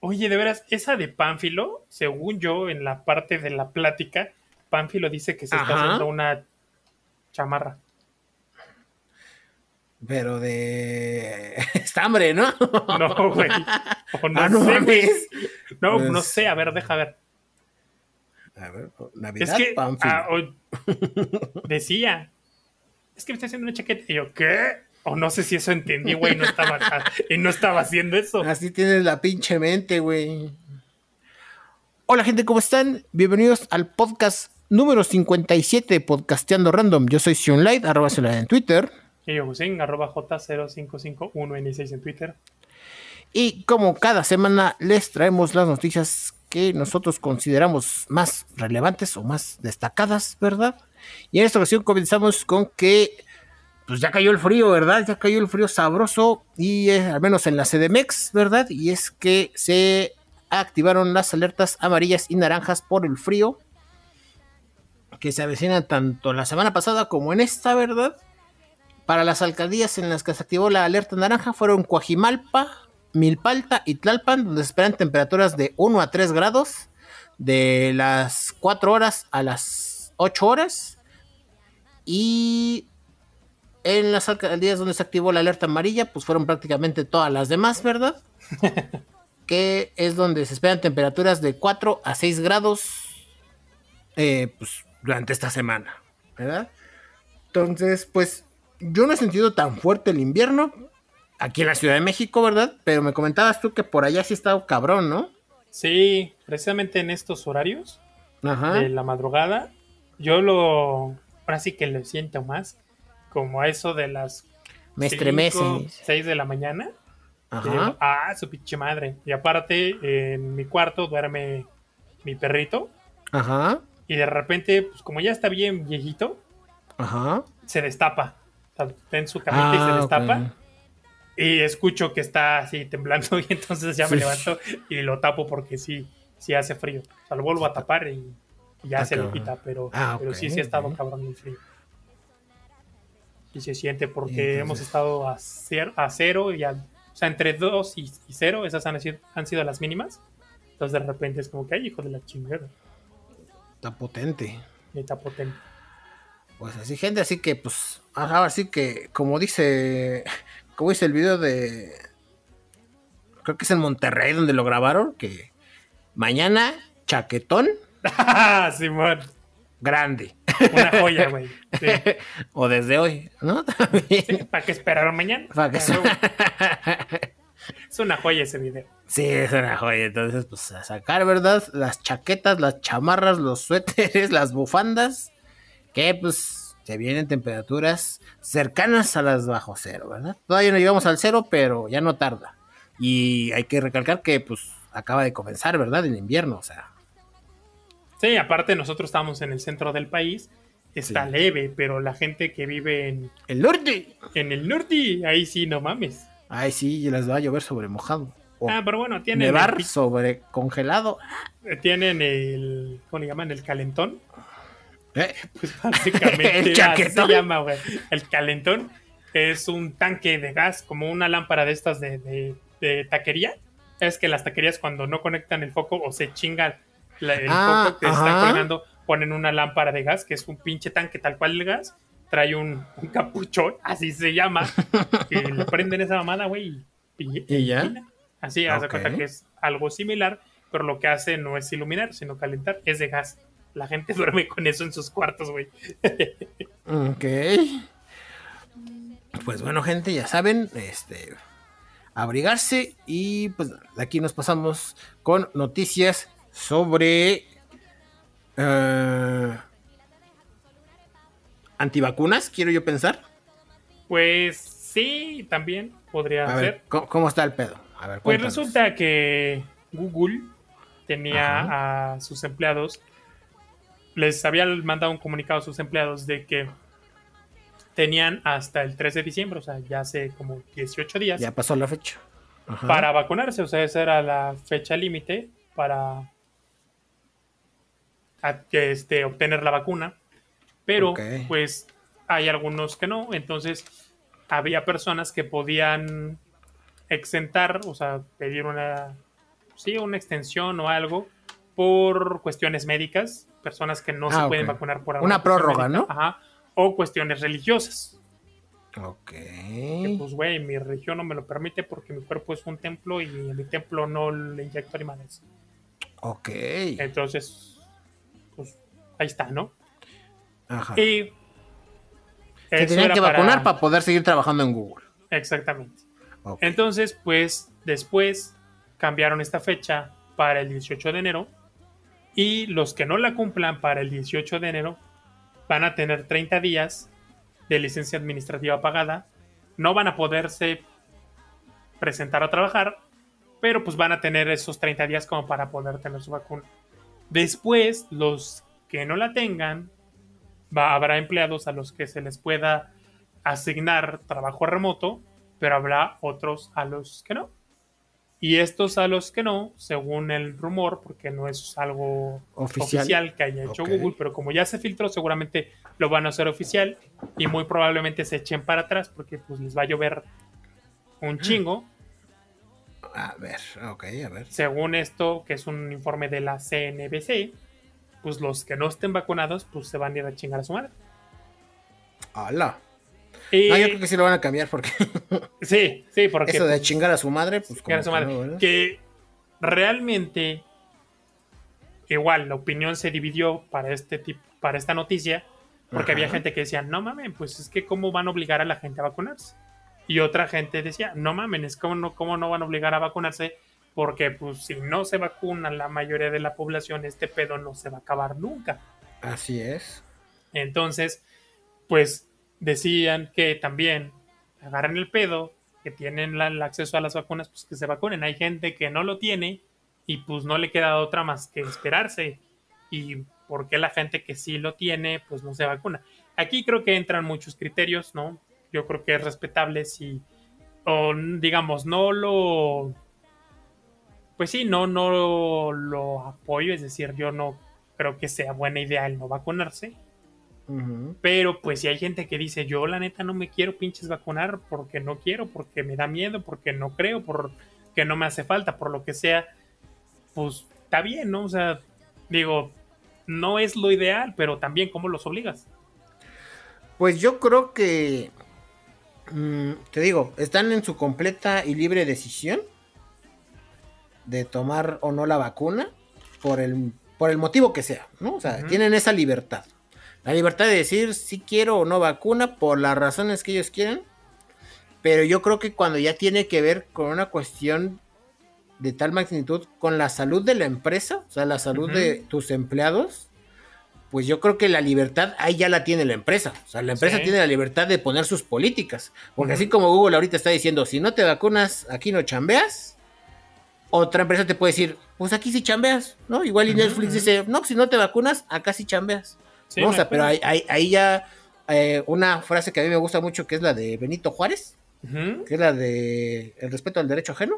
Oye, de veras, esa de Pánfilo, según yo, en la parte de la plática, Pánfilo dice que se está haciendo una chamarra. Pero de estambre, ¿no? No, güey. O no, Ah, no sé, güey. mames. No, Pues- no sé, a ver, deja ver. A ver, Es Navidad, que Pánfilo. ah, o- decía, es que me está haciendo una chaqueta. Y yo, ¿qué? O no sé si eso entendí, güey, no estaba acá, y no estaba haciendo eso. Así tienes la pinche mente, güey. Hola, gente, ¿cómo están? Bienvenidos al podcast número 57 de Podcasteando Random. Yo soy Sionlight, arroba Sionlight en Twitter. Y yo, Hussein, arroba J0551N6 en Twitter. Y como cada semana les traemos las noticias que nosotros consideramos más relevantes o más destacadas, ¿verdad? Y en esta ocasión comenzamos con que pues ya cayó el frío, ¿verdad? Ya cayó el frío sabroso y eh, al menos en la CDMX, ¿verdad? Y es que se activaron las alertas amarillas y naranjas por el frío que se avecinan tanto la semana pasada como en esta, ¿verdad? Para las alcaldías en las que se activó la alerta naranja fueron Coajimalpa, Milpalta y Tlalpan, donde esperan temperaturas de 1 a 3 grados, de las 4 horas a las 8 horas. Y en las alcaldías donde se activó la alerta amarilla, pues fueron prácticamente todas las demás, ¿verdad? que es donde se esperan temperaturas de 4 a 6 grados eh, pues, durante esta semana, ¿verdad? Entonces, pues yo no he sentido tan fuerte el invierno aquí en la Ciudad de México, ¿verdad? Pero me comentabas tú que por allá sí está cabrón, ¿no? Sí, precisamente en estos horarios Ajá. de la madrugada, yo lo, ahora sí que lo siento más, como a eso de las Me cinco, estremeces. 6 de la mañana. Ajá. digo, ah, su pinche madre. Y aparte, en mi cuarto duerme mi perrito. Ajá. Y de repente, pues como ya está bien viejito, Ajá. se destapa. O sea, está en su camita y se Ah, destapa. ok. Y escucho que está así temblando. Y entonces ya me Sí. levanto y lo tapo porque sí, sí hace frío. O sea, lo vuelvo a tapar y, y ya Ah, se le quita. Pero, Ah, pero sí, sí ha estado cabrón el frío. Y se siente porque Entonces- hemos estado a cero, a cero y a- o sea, entre 2 y, y 0, esas han sido, han sido las mínimas. Entonces de repente es como que, ay, hijo de la chingada. Está potente. Y está potente. Pues así, gente, así que, pues, ahora sí que, como dice, como dice el video de, creo que es en Monterrey donde lo grabaron, que mañana, chaquetón Simón, grande. Una joya, güey. Sí. o desde hoy, ¿no? También. ¿Para qué esperaron mañana? Para que Pero Es una joya ese video. Sí, es una joya. Entonces, pues a sacar, ¿verdad? Las chaquetas, las chamarras, los suéteres, las bufandas. Que pues se vienen temperaturas cercanas a las bajo cero, ¿verdad? Todavía no llegamos al cero, pero ya no tarda. Y hay que recalcar que pues acaba de comenzar, ¿verdad? El invierno, o sea. Sí, aparte nosotros estamos en el centro del país. Está Sí. leve, pero la gente que vive en, El norte. en el norte, ahí sí, no mames. Ay, sí, les va a llover sobre mojado. O Ah, pero bueno, tienen nevar el, sobre congelado. tienen el, ¿cómo le llaman? El calentón. Eh, Pues básicamente El así chaquetón. se llama, güey. El calentón es un tanque de gas, como una lámpara de estas de, de- de taquería. Es que las taquerías cuando no conectan el foco o se chingan la- el Ah, foco que está ajá. colgando, ponen una lámpara de gas, que es un pinche tanque tal cual de gas. Trae un, un capuchón, así se llama. y le prenden esa mamada, güey. Y, ¿Y ya? Así, haz de Ok. cuenta que es algo similar, pero lo que hace no es iluminar, sino calentar. Es de gas. La gente duerme con eso en sus cuartos, güey. Ok. Pues bueno, gente, ya saben, este, abrigarse y pues aquí nos pasamos con noticias sobre eh, antivacunas, quiero yo pensar. Pues sí, también podría A ser. ver, ¿cómo, cómo está el pedo? A ver, Pues resulta que Google tenía a sus empleados, les había mandado un comunicado a sus empleados de que tenían hasta el 3 de diciembre, o sea, ya hace como 18 días, Ya pasó la fecha. Ajá. para vacunarse, o sea, esa era la fecha límite para a- este, obtener la vacuna, pero pues hay algunos que no, entonces había personas que podían exentar, o sea, pedir una sí, una extensión o algo por cuestiones médicas, personas que no se Ah, pueden vacunar por Una alguna cuestión prórroga, médica, ¿no? Ajá, o cuestiones religiosas. Ok. Que, pues, güey, mi religión no me lo permite porque mi cuerpo es un templo y en mi templo no le inyecto animales. Ok. Entonces, ahí está, ¿no? Ajá. Y Se tenían que vacunar para poder seguir trabajando en Google. Exactamente. Entonces, pues después cambiaron esta fecha para el 18 de enero y los que no la cumplan para el 18 de enero van a tener 30 días de licencia administrativa pagada. No van a poderse presentar a trabajar, pero pues van a tener esos 30 días como para poder tener su vacuna. Después, los que no la tengan, va, habrá empleados a los que se les pueda asignar trabajo remoto, pero habrá otros a los que no. Y estos a los que no, según el rumor, porque no es algo Oficial. oficial, que haya hecho. Google, pero como ya se filtró, seguramente lo van a hacer oficial y muy probablemente se echen para atrás porque pues les va a llover un chingo. A ver, ok, a ver. Según esto, que es un informe de la CNBC, pues los que no estén vacunados, pues se van a ir a chingar a su madre. Hola. Y- No, yo creo que sí lo van a cambiar porque Sí, sí, porque eso de pues, chingar a su madre, pues chingar como a su que madre. no, ¿verdad? que realmente igual la opinión se dividió para este tipo, para esta noticia, porque Ajá. había gente que decía, no mames, pues es que cómo van a obligar a la gente a vacunarse. Y otra gente decía, no mames, es como no, cómo no van a obligar a vacunarse, porque pues si no se vacuna la mayoría de la población, este pedo no se va a acabar nunca. Así es. Entonces, pues decían que también agarran el pedo, que tienen la- el acceso a las vacunas, pues que se vacunen. Hay gente que no lo tiene y pues no le queda otra más que esperarse. Y por qué la gente que sí lo tiene, pues no se vacuna. Aquí creo que entran muchos criterios, ¿no? Yo creo que es respetable si, o digamos, no lo... Pues sí, no, no lo apoyo, es decir, yo no creo que sea buena idea el no vacunarse. Pero pues si hay gente que dice, yo la neta no me quiero pinches vacunar porque no quiero, porque me da miedo, porque no creo, porque no me hace falta, por lo que sea, pues está bien, ¿no? O sea, digo, no es lo ideal, pero también cómo los obligas. Pues yo creo que, mm, te digo, están en su completa y libre decisión de tomar o no la vacuna por el, por el motivo que sea, ¿no? O sea, tienen esa libertad. La libertad de decir si quiero o no vacuna por las razones que ellos quieran. Pero yo creo que cuando ya tiene que ver con una cuestión de tal magnitud con la salud de la empresa, o sea, la salud de tus empleados, pues yo creo que la libertad ahí ya la tiene la empresa. O sea, la empresa Sí. tiene la libertad de poner sus políticas. Porque así como Google ahorita está diciendo, si no te vacunas, aquí no chambeas, otra empresa te puede decir, pues aquí sí chambeas, ¿no? Igual y Netflix dice, no, pues si no te vacunas, acá sí chambeas. Sí, ¿no? O sea, pero ahí, ahí- ahí ya eh, una frase que a mí me gusta mucho, que es la de Benito Juárez, que es la de el respeto al derecho ajeno,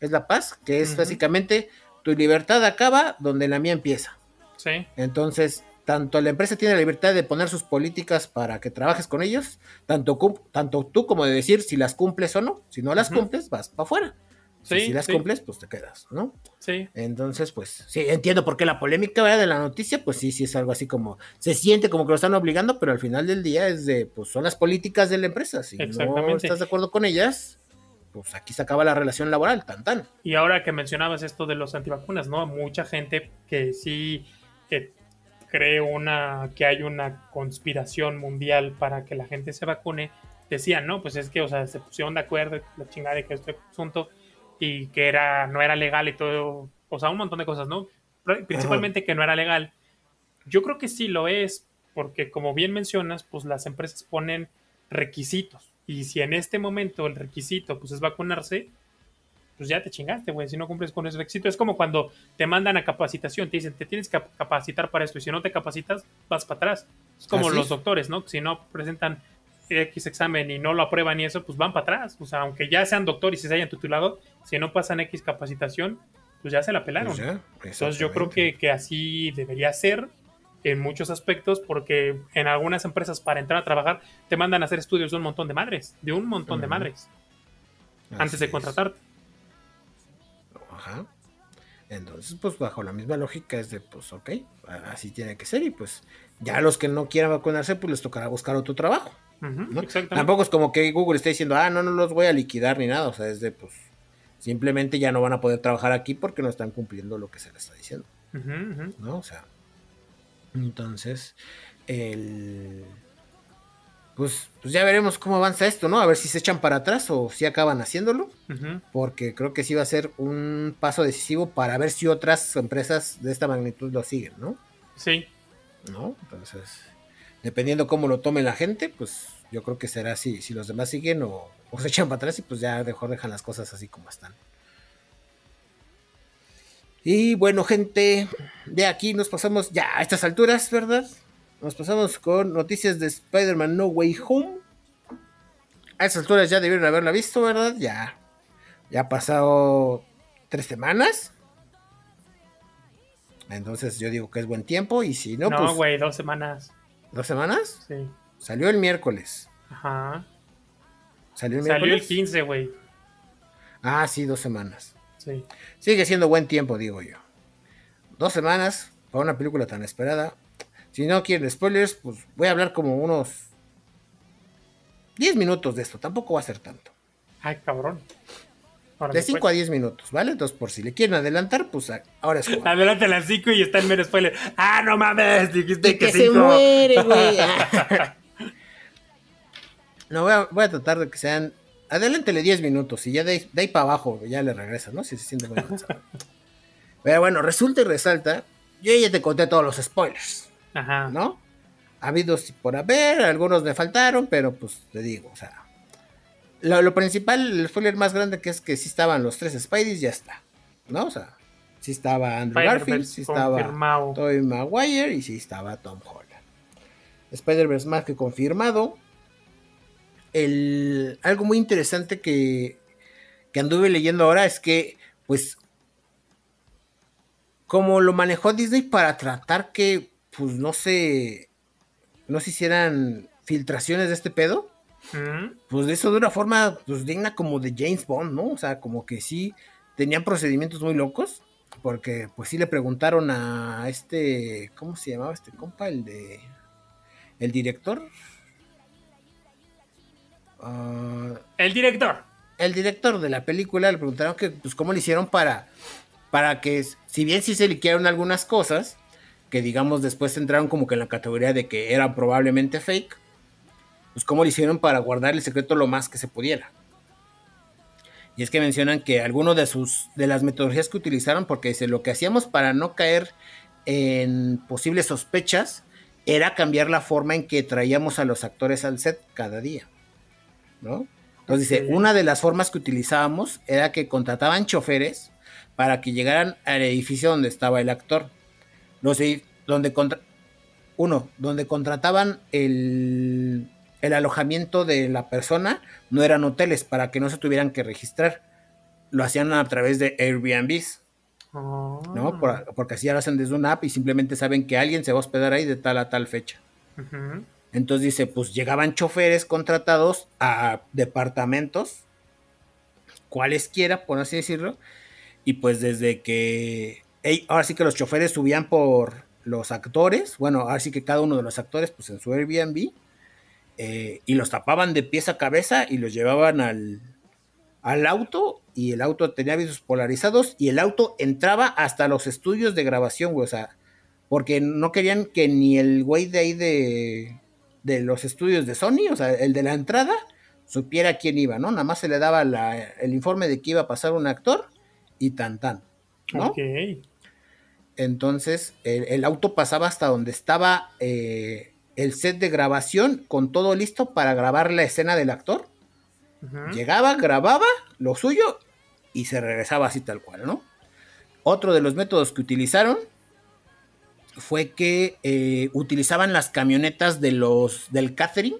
es la paz, que es básicamente tu libertad acaba donde la mía empieza. Sí, Entonces, tanto la empresa tiene la libertad de poner sus políticas para que trabajes con ellos, tanto, tanto tú como de decir si las cumples o no. Si no las cumples, vas para afuera. Si, Sí, si las sí. cumples, pues te quedas, ¿no? sí. Entonces, pues, sí, entiendo por qué la polémica ¿verdad? de la noticia, pues sí, sí es algo así como, se siente como que lo están obligando, pero al final del día es de, pues son las políticas de la empresa. Si no estás de acuerdo con ellas, pues aquí se acaba la relación laboral, tan tan. Y ahora que mencionabas esto de los antivacunas, ¿no? Mucha gente que sí que cree una que hay una conspiración mundial para que la gente se vacune, decían, no, pues es que, o sea, se pusieron de acuerdo, la chingada de que este asunto y que era no era legal y todo, o sea, un montón de cosas, ¿no? Pri- Principalmente que no era legal. Yo creo que sí lo es, porque como bien mencionas, pues las empresas ponen requisitos. Y si en este momento el requisito pues es vacunarse, pues ya te chingaste, güey, si no cumples con ese requisito. Es como cuando te mandan a capacitación, te dicen, te tienes que capacitar para esto, y si no te capacitas, vas para atrás. Es como Así los es. doctores, ¿no? Si no presentan X examen y no lo aprueban y eso, pues van para atrás. O sea, aunque ya sean doctores y se hayan titulado, si no pasan X capacitación, pues ya se la pelaron. Pues ya, Entonces yo creo que, que así debería ser en muchos aspectos, porque en algunas empresas para entrar a trabajar te mandan a hacer estudios de un montón de madres, de un montón de madres, Así antes de es. contratarte. Ajá. Entonces, pues bajo la misma lógica es de, pues ok, así tiene que ser y pues ya los que no quieran vacunarse, pues les tocará buscar otro trabajo. Tampoco es como que Google esté diciendo, ah, no, no los voy a liquidar ni nada, o sea, es de, pues, simplemente ya no van a poder trabajar aquí porque no están cumpliendo lo que se les está diciendo. ¿No? O sea, entonces, el... Pues, pues, ya veremos cómo avanza esto, ¿no? A ver si se echan para atrás o si acaban haciéndolo. Porque creo que sí va a ser un paso decisivo para ver si otras empresas de esta magnitud lo siguen, ¿no? Sí. Entonces, dependiendo cómo lo tome la gente, pues yo creo que será si, si los demás siguen o, se echan para atrás y pues ya mejor dejan las cosas así como están. Y bueno, gente, de aquí nos pasamos ya a estas alturas, ¿verdad? Nos pasamos con noticias de Spider-Man No Way Home. A esas alturas ya debieron haberla visto, ¿verdad? Ya. Ya ha pasado tres semanas. Entonces yo digo que es buen tiempo. Y si no, no pues. güey, dos semanas. ¿Dos semanas? Sí. Salió el miércoles. Ajá. ¿Salió el miércoles? Salió el 15, güey. Ah, sí, dos semanas. Sí. Sigue siendo buen tiempo, digo yo. Dos semanas para una película tan esperada. Si no quieren spoilers, pues voy a hablar como unos 10 minutos de esto. Tampoco va a ser tanto. Ay, cabrón. De 5 pues. a 10 minutos, ¿vale? Entonces, por si le quieren adelantar, pues ahora es Adelante las 5 y está el mero spoiler. ¡Ah, no mames! Dijiste que, que se muere, güey. no, voy a, voy a, tratar de que sean. Adelántele 10 minutos y ya de, ahí, para abajo ya le regresa, ¿no? Si se siente muy cansado. Pero bueno, resulta y resalta. Yo ya te conté todos los spoilers. Ajá. ¿No? Ha habido por haber, algunos me faltaron, pero pues te digo, o sea. Lo, principal, el spoiler más grande que es que sí estaban los tres Spideys, ya está. ¿No? O sea, sí estaba Andrew Garfield, sí estaba Tobey Maguire y sí estaba Tom Holland. Spider-Verse más que confirmado. El, algo muy interesante que, que anduve leyendo ahora es que, pues, como lo manejó Disney para tratar que pues no se, no se hicieran filtraciones de este pedo, pues de eso de una forma pues digna como de James Bond, ¿no? O sea, como que sí tenían procedimientos muy locos, porque pues sí le preguntaron a este, ¿cómo se llamaba este compa? El de, el director. Ah, el director. El director de la película le preguntaron que, pues, cómo le hicieron para, para que, si bien sí se liquearon algunas cosas, que digamos después entraron como que en la categoría de que era probablemente fake, pues cómo lo hicieron para guardar el secreto lo más que se pudiera. Y es que mencionan que algunas de sus de las metodologías que utilizaron, porque dice, lo que hacíamos para no caer en posibles sospechas era cambiar la forma en que traíamos a los actores al set cada día. ¿No? Entonces dice, una de las formas que utilizábamos era que contrataban choferes para que llegaran al edificio donde estaba el actor donde contra, uno, donde contrataban el, el alojamiento de la persona, no eran hoteles para que no se tuvieran que registrar. Lo hacían a través de Airbnb. ¿No? Ah. porque así lo hacen desde una app y simplemente saben que alguien se va a hospedar ahí de tal a tal fecha. Entonces dice, pues llegaban choferes contratados a departamentos, cualesquiera, por así decirlo, y pues desde que ahora sí que los choferes subían por los actores, bueno, ahora sí que cada uno de los actores, pues en su Airbnb, eh, y los tapaban de pies a cabeza y los llevaban al, al auto, y el auto tenía avisos polarizados, y el auto entraba hasta los estudios de grabación, güey, o sea, porque no querían que ni el güey de ahí de, de los estudios de Sony, o sea, el de la entrada, supiera quién iba, ¿no? Nada más se le daba el informe de que iba a pasar un actor y tan tan, ¿no? Ok. Entonces el, auto pasaba hasta donde estaba eh, el set de grabación con todo listo para grabar la escena del actor. Llegaba, grababa lo suyo y se regresaba así tal cual, ¿no? Otro de los métodos que utilizaron fue que eh, utilizaban las camionetas de los del catering,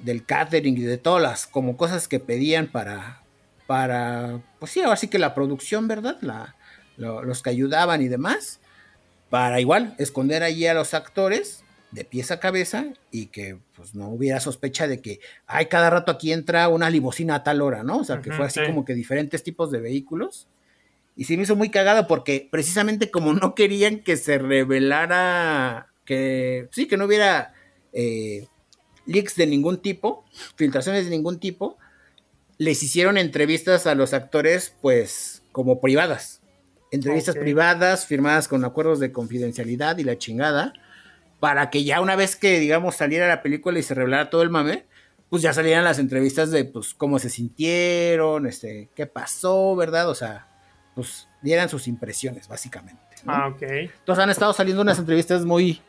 del catering y de todas las como cosas que pedían para, para, pues sí, así que la producción, ¿verdad? La, los que ayudaban y demás, para igual esconder allí a los actores de pies a cabeza y que pues no hubiera sospecha de que, ay, cada rato aquí entra una limosina a tal hora, ¿no? O sea, que fue así como que diferentes tipos de vehículos Y se me hizo muy cagado porque precisamente como no querían que se revelara, que sí, que no hubiera eh, leaks de ningún tipo, filtraciones de ningún tipo, les hicieron entrevistas a los actores pues como privadas. Entrevistas privadas firmadas con acuerdos de confidencialidad y la chingada, para que ya una vez que digamos saliera la película y se revelara todo el mame, pues ya salieran las entrevistas de pues cómo se sintieron, este, qué pasó, ¿verdad? O sea, pues dieran sus impresiones básicamente. ¿no? Ah, ok. Entonces han estado saliendo unas entrevistas muy,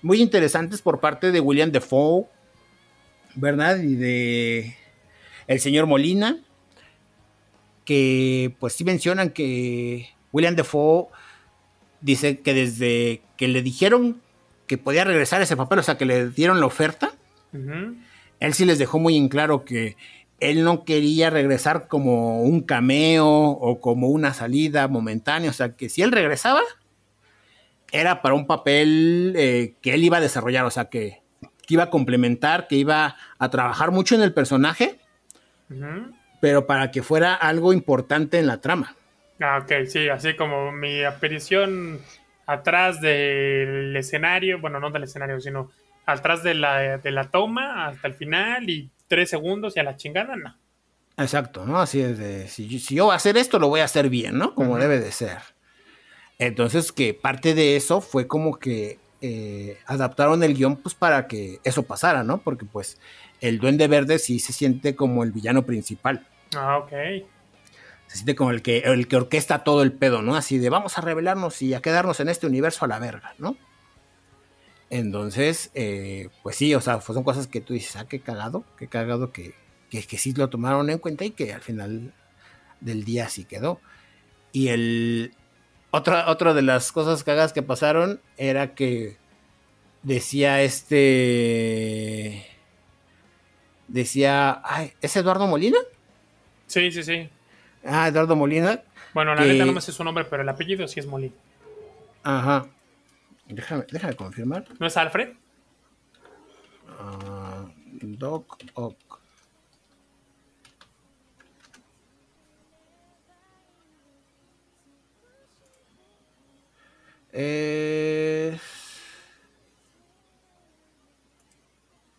muy interesantes por parte de William Defoe, ¿verdad? Y de el señor Molina, que pues sí mencionan que William Defoe dice que desde que le dijeron que podía regresar ese papel, o sea, que le dieron la oferta, él sí les dejó muy en claro que él no quería regresar como un cameo o como una salida momentánea. O sea, que si él regresaba, era para un papel eh, que él iba a desarrollar. O sea, que, que iba a complementar, que iba a trabajar mucho en el personaje, pero para que fuera algo importante en la trama. Ah, ok, sí, así como mi aparición atrás del escenario, bueno, no del escenario, sino atrás de la, de la toma hasta el final y tres segundos y a la chingada, no. Exacto, ¿no? Así es de, si, yo- si yo voy a hacer esto, lo voy a hacer bien, ¿no? Como debe de ser. Entonces, que parte de eso fue como que eh, adaptaron el guion pues para que eso pasara, ¿no? Porque pues el Duende Verde sí se siente como el villano principal. Ah, ok. Se siente como el que, el que orquesta todo el pedo, ¿no? Así de vamos a revelarnos y a quedarnos en este universo a la verga, ¿no? Entonces, eh, pues sí, o sea, pues son cosas que tú dices, ah, qué cagado, qué cagado que, que, que sí lo tomaron en cuenta y que al final del día sí quedó. Y el otra, otra de las cosas cagadas que pasaron era que decía este. Decía, ay, ¿es Eduardo Molina? Sí, sí, sí. Ah, Eduardo Molina. Bueno, la Que- neta no me sé su nombre, pero el apellido sí es Molina. Ajá. Déjame, déjame confirmar. ¿No es Alfred? Ah, Doc Ock. Es...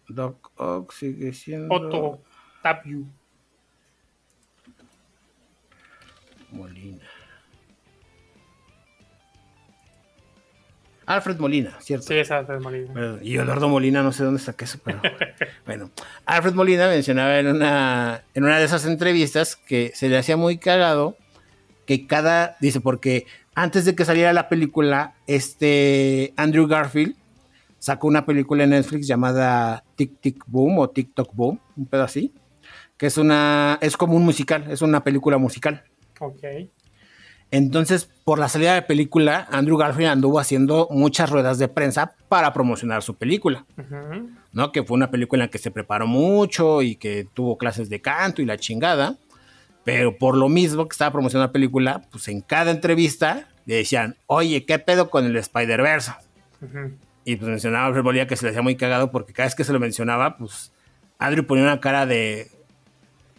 Doc Ock sigue siendo Otto Tapio. Molina. Alfred Molina, ¿cierto? Sí, es Alfred Molina. Y Eduardo Molina, no sé dónde saqué eso, pero bueno. Alfred Molina mencionaba en una, en una de esas entrevistas que se le hacía muy cagado que cada, dice, porque antes de que saliera la película, este Andrew Garfield sacó una película en Netflix llamada Tic Tic Boom o TikTok Boom, un pedo así, que es una, es como un musical, es una película musical. Ok. Entonces, por la salida de la película, Andrew Garfield anduvo haciendo muchas ruedas de prensa para promocionar su película. ¿no? Que fue una película en la que se preparó mucho y que tuvo clases de canto y la chingada. Pero por lo mismo que estaba promocionando la película, pues en cada entrevista le decían, oye, ¿qué pedo con el Spider-Verse? Y pues mencionaba a Alfred Molina que se le hacía muy cagado porque cada vez que se lo mencionaba, pues Andrew ponía una cara de.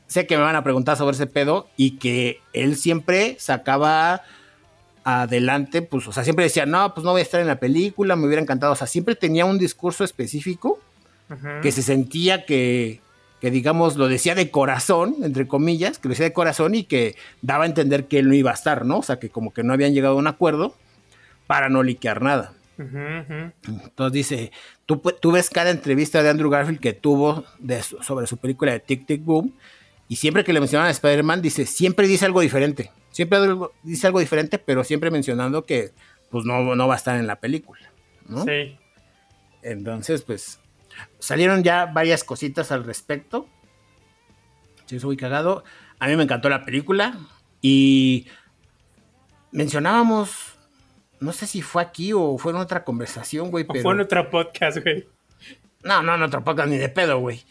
Sé que me van a preguntar sobre ese pedo y que él siempre sacaba adelante, pues, o sea, siempre decía, no, pues no voy a estar en la película, me hubiera encantado. O sea, siempre tenía un discurso específico que se sentía que, que, digamos, lo decía de corazón, entre comillas, que lo decía de corazón y que daba a entender que él no iba a estar, ¿no? O sea, que como que no habían llegado a un acuerdo para no liquear nada. Entonces dice, tú, tú ves cada entrevista de Andrew Garfield que tuvo de sobre su película de Tic Tic Boom y siempre que le mencionan a Spider-Man dice, siempre dice algo diferente, siempre dice algo diferente, pero siempre mencionando que pues no, no va a estar en la película, ¿no? Sí. Entonces, pues salieron ya varias cositas al respecto. Sí, soy cagado. A mí me encantó la película y mencionábamos, no sé si fue aquí o fue en otra conversación, güey, pero... fue en otro podcast, güey. No, no, en otro podcast ni de pedo, güey.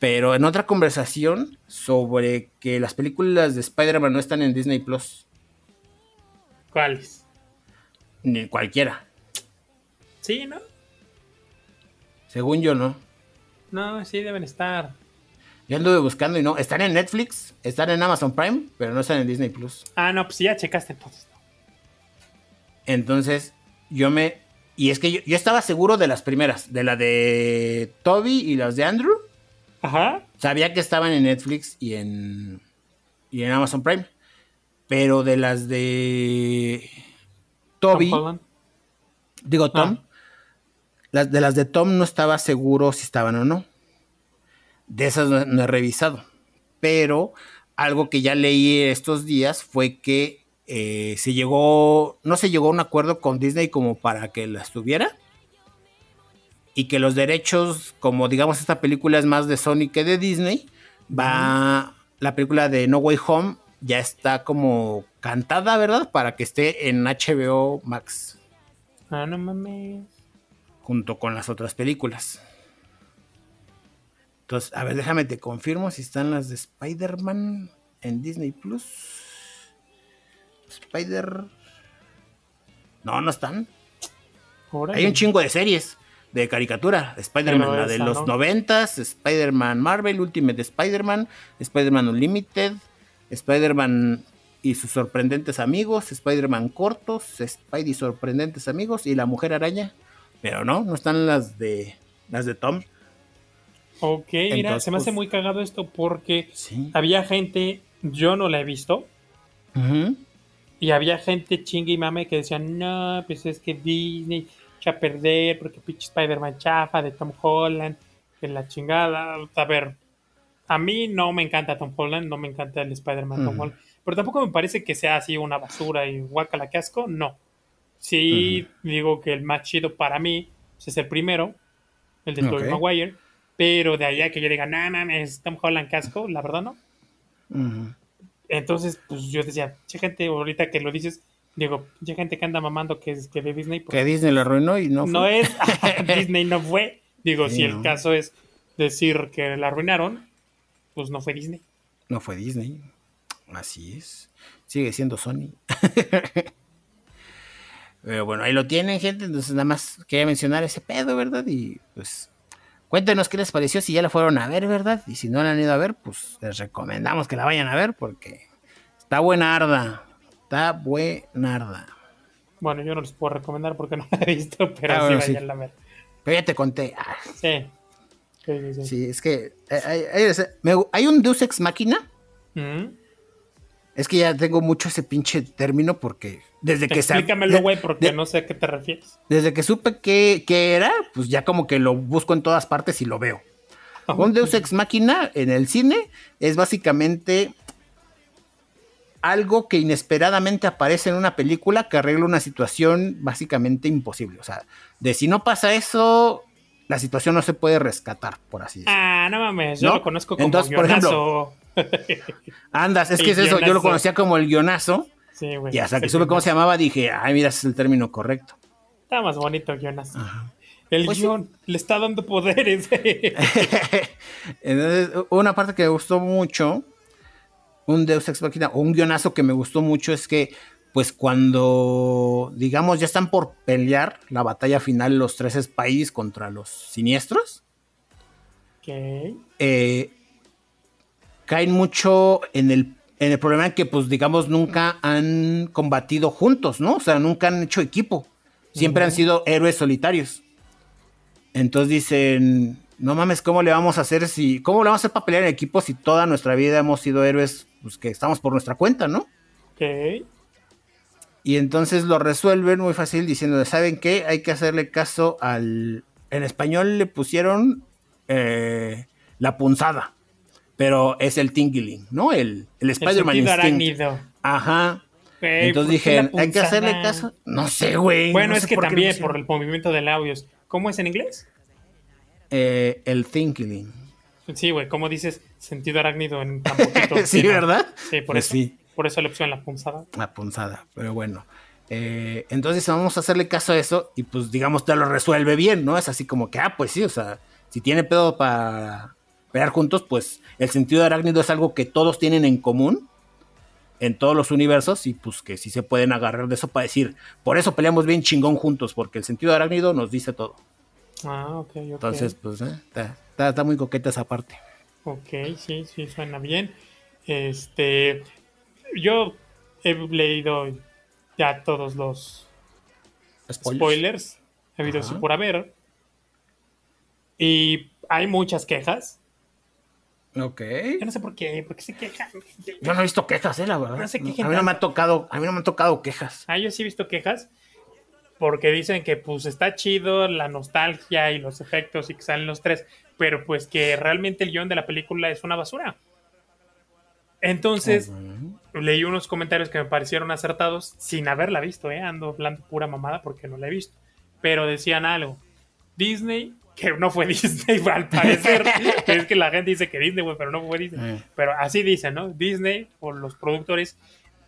Pero en otra conversación sobre que las películas de Spider-Man no están en Disney Plus, ¿Cuáles? ni cualquiera. Sí, ¿no? Según yo, no. No, sí deben estar. Yo anduve buscando y no. Están en Netflix, están en Amazon Prime, pero no están en Disney Plus. Ah, no, pues ya checaste entonces. Entonces, yo me. Y es que yo, yo estaba seguro de las primeras, de la de Toby y las de Andrew. Ajá. Sabía que estaban en Netflix y en, y en Amazon Prime. Pero de las de Toby, Tom digo Tom, Ah. las, de las de Tom no estaba seguro si estaban o no. De esas no, no he revisado. Pero algo que ya leí estos días fue que eh, se llegó, no se llegó a un acuerdo con Disney como para que las tuviera. Y que los derechos, como digamos esta película es más de Sony que de Disney, va la película de No Way Home ya está como cantada, ¿verdad? Para que esté en HBO Max Ah, no mames. junto con las otras películas. Entonces, a ver, déjame te confirmo si están las de Spider-Man en Disney Plus. Spider. No, no están. Órale. Hay un chingo de series de caricatura. Spider-Man, la de esa los no. noventas, Spider-Man Marvel, Ultimate Spider-Man, Spider-Man Unlimited, Spider-Man y sus sorprendentes amigos, Spider-Man cortos, Spidey sorprendentes amigos y la Mujer Araña. Pero no, no están las de las de Tom. Ok, mira, se me hace pues- muy cagado esto porque Sí. había gente, yo no la he visto, y había gente chingue y mame que decían, no, pues es que Disney echa a perder porque pinche Spider-Man chafa de Tom Holland, que la chingada. A ver, a mí no me encanta Tom Holland, no me encanta el Spider-Man Tom. Holland, pero tampoco me parece que sea así una basura y guacala que asco, no. Sí, digo que el más chido para mí pues, es el primero, el de Tobey Ok. Maguire, pero de allá que yo diga, no mames, Tom Holland casco, la verdad no. Entonces, pues yo decía, che gente, ahorita que lo dices, digo, che gente que anda mamando que es que de Disney, pues, Que Disney lo arruinó y no. no fue. es, Disney no fue. Digo, Sí, si no. el caso es decir que la arruinaron, pues no fue Disney. No fue Disney. Así es. Sigue siendo Sony. Pero bueno, ahí lo tienen, gente. Entonces nada más quería mencionar ese pedo, ¿verdad? Y pues cuéntenos qué les pareció, si ya la fueron a ver, ¿verdad? Y si no la han ido a ver, pues les recomendamos que la vayan a ver porque está buenarda. Está buenarda. Bueno, yo no les puedo recomendar porque no la he visto, pero Ah, bueno, sí. vayan a ver. Pero ya te conté. Ah, Sí. Sí, sí, sí. sí, es que eh, hay, hay- un Deus Ex Máquina. Mm. Es que ya tengo mucho ese pinche término porque desde que Explícamelo, güey, porque de- no sé a qué te refieres. Desde que supe qué, qué era, pues ya como que lo busco en todas partes y lo veo. Un Deus Ex Máquina en el cine es básicamente algo que inesperadamente aparece en una película que arregla una situación básicamente imposible. O sea, de si no pasa eso, la situación no se puede rescatar, por así decirlo. Ah, no mames, yo ¿No? lo conozco como Entonces, por guionazo. Andas, es que es eso, yo lo guionazo. conocía como el guionazo Sí, güey. y hasta que supe cómo se guionazo. llamaba dije, ay, mira, ese es el término correcto. Está más bonito guionazo. El Pues sí. guion le está dando poderes. Entonces, una parte que me gustó mucho, un Deus Ex Machina, o un guionazo que me gustó mucho es que, pues cuando, digamos, ya están por pelear la batalla final los tres Spideys contra los siniestros, eh, caen mucho en el, en el problema que, pues, digamos, nunca han combatido juntos, ¿no? O sea, nunca han hecho equipo. Siempre han sido héroes solitarios. Entonces dicen, no mames, ¿cómo le vamos a hacer si, cómo le vamos a hacer para pelear en equipo si toda nuestra vida hemos sido héroes, pues que estamos por nuestra cuenta, ¿no? Ok. Y entonces lo resuelven muy fácil diciendo, ¿saben qué? Hay que hacerle caso al... En español le pusieron eh, la punzada, pero es el tingling, ¿no? El, el Spider-Man. Ajá. Entonces ¿por qué la dije, hay que hacerle caso. No sé, güey. Bueno, no es que por también por el movimiento de labios. ¿Cómo es en inglés? Eh, el tingling. Sí, güey, ¿cómo dices sentido arácnido en tan poquito? sí. ¿verdad? Sí, por Pues eso. sí. Por eso le pusieron la punzada. La punzada, pero bueno. Eh, entonces vamos a hacerle caso a eso y pues digamos te lo resuelve bien, ¿no? Es así como que, ah, pues sí, o sea, si tiene pedo para pelear juntos, pues el sentido de arácnido es algo que todos tienen en común en todos los universos y pues que sí se pueden agarrar de eso para decir, por eso peleamos bien chingón juntos, porque el sentido de arácnido nos dice todo. Ah, ok, ok. Entonces, pues, eh, está, está- está muy coqueta esa parte. Ok, sí, sí, suena bien. Este, yo he leído ya todos los Spoilers. spoilers, he habido Ajá. por haber. Y hay muchas quejas. Ok. Yo no sé por qué, por qué se quejan. Yo no he visto quejas, eh, la verdad. No se a quejen mí no me ha tocado, a mí no me han tocado quejas. Ah, yo sí he visto quejas porque dicen que pues está chido la nostalgia y los efectos y que salen los tres, pero pues que realmente el guion de la película es una basura. Entonces, leí unos comentarios que me parecieron acertados sin haberla visto, ¿eh? Ando hablando pura mamada porque no la he visto. Pero decían algo. Disney, que no fue Disney al parecer. es que la gente dice que Disney, pero no fue Disney. Eh. Pero así dicen, ¿no? Disney o los productores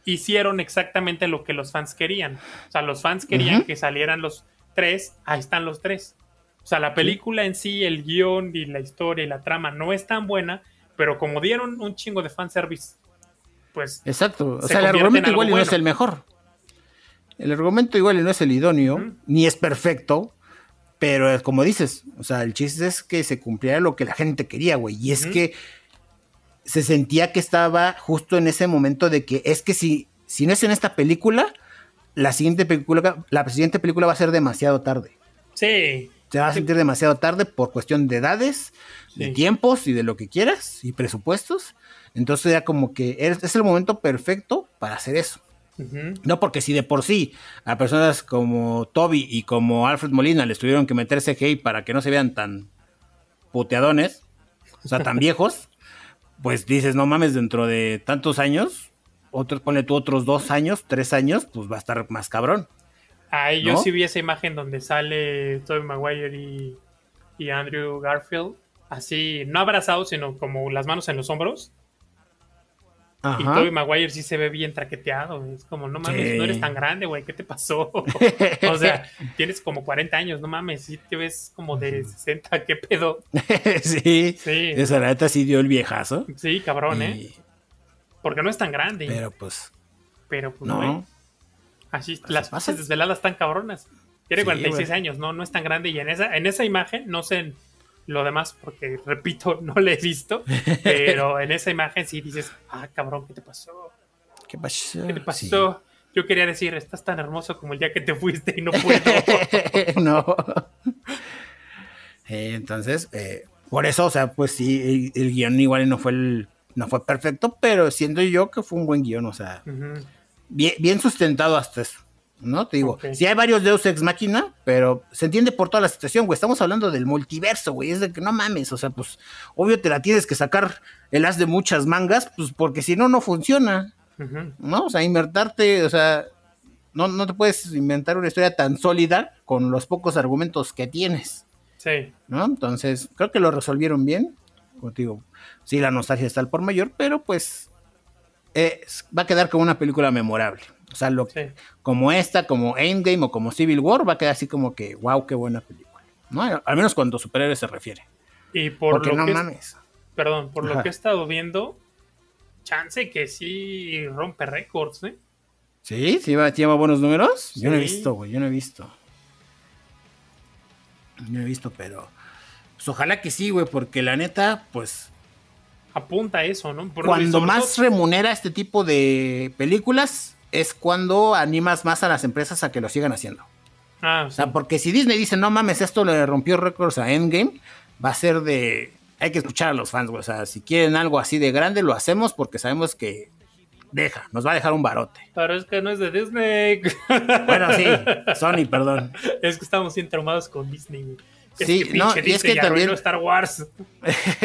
hicieron exactamente lo que los fans querían. O sea, los fans querían que salieran los tres, ahí están los tres. O sea, la película en sí, el guion y la historia y la trama no es tan buena, pero como dieron un chingo de fanservice, pues Exacto. O Se sea, el argumento igual y no es bueno. el mejor. El argumento igual no es el idóneo, ni es perfecto, pero es como dices, o sea, el chiste es que se cumpliera lo que la gente quería, güey. Y es que se sentía que estaba justo en ese momento de que es que si, si no es en esta película, la siguiente película, la siguiente película va a ser demasiado tarde. sí, Se va a sentir demasiado tarde por cuestión de edades, de tiempos y de lo que quieras y presupuestos. Entonces ya como que es, es el momento perfecto para hacer eso. No porque si de por sí a personas como Toby y como Alfred Molina les tuvieron que meter CGI para que no se vean tan puteadones, o sea, tan viejos, pues dices, no mames, dentro de tantos años, otros, ponle tú otros dos años, tres años, pues va a estar más cabrón. Ahí yo ¿No? sí vi esa imagen donde sale Tobey Maguire y, y Andrew Garfield, así, no abrazados, sino como las manos en los hombros. Y. Tobey Maguire sí se ve bien traqueteado. Es como, no mames, Sí. no eres tan grande, güey, ¿qué te pasó? o sea, tienes como 40 años, no mames, sí te ves como de 60, ¿qué pedo? sí, Sí, esa la neta sí dio el viejazo. sí, cabrón, ¿eh? Porque no es tan grande. pero pues, Pero, pues, no. Así, Así las pasa. pases desveladas están cabronas. Tiene Sí, 46 güey. años, ¿no? No es tan grande. Y en esa, en esa imagen, no sé en lo demás, porque repito, no la he visto. Pero en esa imagen sí dices, ah, cabrón, ¿qué te pasó? ¿Qué pasó? ¿Qué te Sí. pasó? Yo quería decir, estás tan hermoso como el día que te fuiste y no puedo. no. Eh, entonces, eh, por eso, o sea, pues sí, el, el guion igual no fue el, no fue perfecto, pero siento yo que fue un buen guion, o sea. Bien, bien sustentado hasta eso. ¿No? Te digo, sí hay varios Deus Ex Máquina, pero se entiende por toda la situación, güey. Estamos hablando del multiverso, güey. Es de que no mames, o sea, pues, obvio te la tienes que sacar el as de muchas mangas, pues, porque si no, no funciona. ¿no? O sea, inventarte, o sea, no, no te puedes inventar una historia tan sólida con los pocos argumentos que tienes, Sí, ¿no? Entonces, creo que lo resolvieron bien. Digo, sí, la nostalgia está al por mayor, pero pues eh, va a quedar como una película memorable. O sea, lo, sí. como esta, como Endgame o como Civil War, va a quedar así como que, wow, qué buena película. ¿no? Al menos cuando superhéroes se refiere. Y por Porque lo no que, mames. perdón, por lo que he estado viendo, chance que sí rompe récords, ¿eh? ¿Sí? ¿Sí lleva, lleva buenos números? Yo no he visto, güey, yo no he visto. No he visto, pero... Pues ojalá que sí, güey, porque la neta, pues... Apunta a eso, ¿no? Por- Cuando más todo- remunera este tipo de películas es cuando animas más a las empresas a que lo sigan haciendo. Ah, O sí. sea, porque si Disney dice, no mames, esto le rompió récords a Endgame, va a ser de... Hay que escuchar a los fans, güey. O sea, si quieren algo así de grande, lo hacemos porque sabemos que deja, nos va a dejar un barote. Pero es que no es de Disney. Bueno, sí, Sony, perdón. es que estamos bien traumados con Disney. Es Sí, que no, y es que también- Star Wars.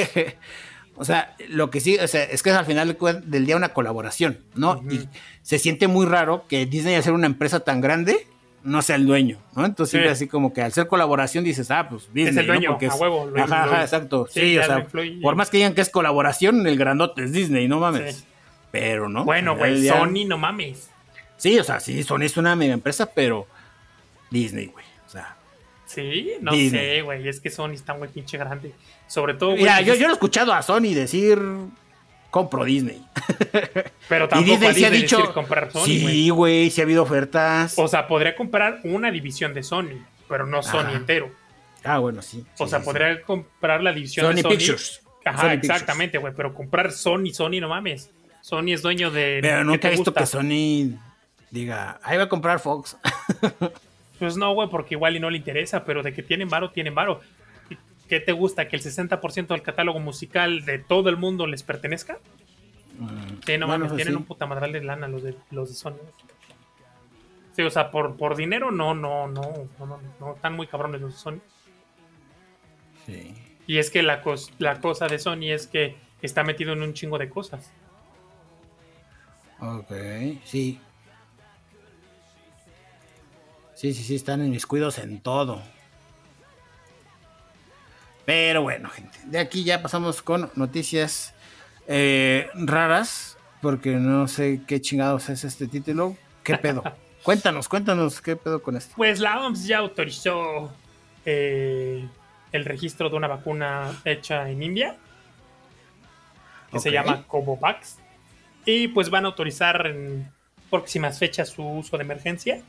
o sea, lo que sí, o sea, es que es al final del día una colaboración, ¿no? Y se siente muy raro que Disney, al ser una empresa tan grande, no sea el dueño, ¿no? Entonces, Sí. siempre así como que al ser colaboración dices, ah, pues Disney, Es el ¿no? dueño, Porque a es- huevo, lo- ajá, ajá, exacto. sí, o sea, por más que digan que es colaboración, el grandote es Disney, no mames. Sí. Pero, ¿no? Bueno, güey, día- Sony, no mames. Sí, o sea, sí, Sony es una mega empresa, pero Disney, güey. O sea, Sí, no Disney. sé, güey. Es que Sony está muy pinche grande. Sobre todo, mira, pues yo, yo he escuchado a Sony decir compro Disney. Pero Y tampoco Disney a sí ha Disney dicho. decir comprar Sony, sí, güey, sí ha habido ofertas. O sea, podría comprar una división de Sony, pero no Sony Ajá. entero. ah, bueno, sí. O sí, sea, sí, podría comprar la división Sony de Sony. Pictures. Ajá, exactamente, güey. Pero comprar Sony, Sony, no mames. Sony es dueño de. Pero nunca he visto que Sony diga, ahí va a comprar Fox. pues no, güey, porque igual y no le interesa, pero de que tienen varo, tienen varo. ¿Qué te gusta? ¿Que el 60% del catálogo musical de todo el mundo les pertenezca? Mm, sí, no mames, pues tienen un puta madral de lana los de, los de Sony. Sí, o sea, por, por dinero no, no, no, no, no, no, están muy cabrones los de Sony. Sí. Y es que la, la cosa de Sony es que está metido en un chingo de cosas. Ok, sí. Sí, sí, sí, están en mis cuidos en todo. Pero bueno, gente, de aquí ya pasamos con noticias eh, raras, porque no sé qué chingados es este título. ¿Qué pedo? cuéntanos, cuéntanos qué pedo con esto. Pues la OMS ya autorizó eh, el registro de una vacuna hecha en India, que se llama Covovax, y pues van a autorizar en próximas fechas su uso de emergencia.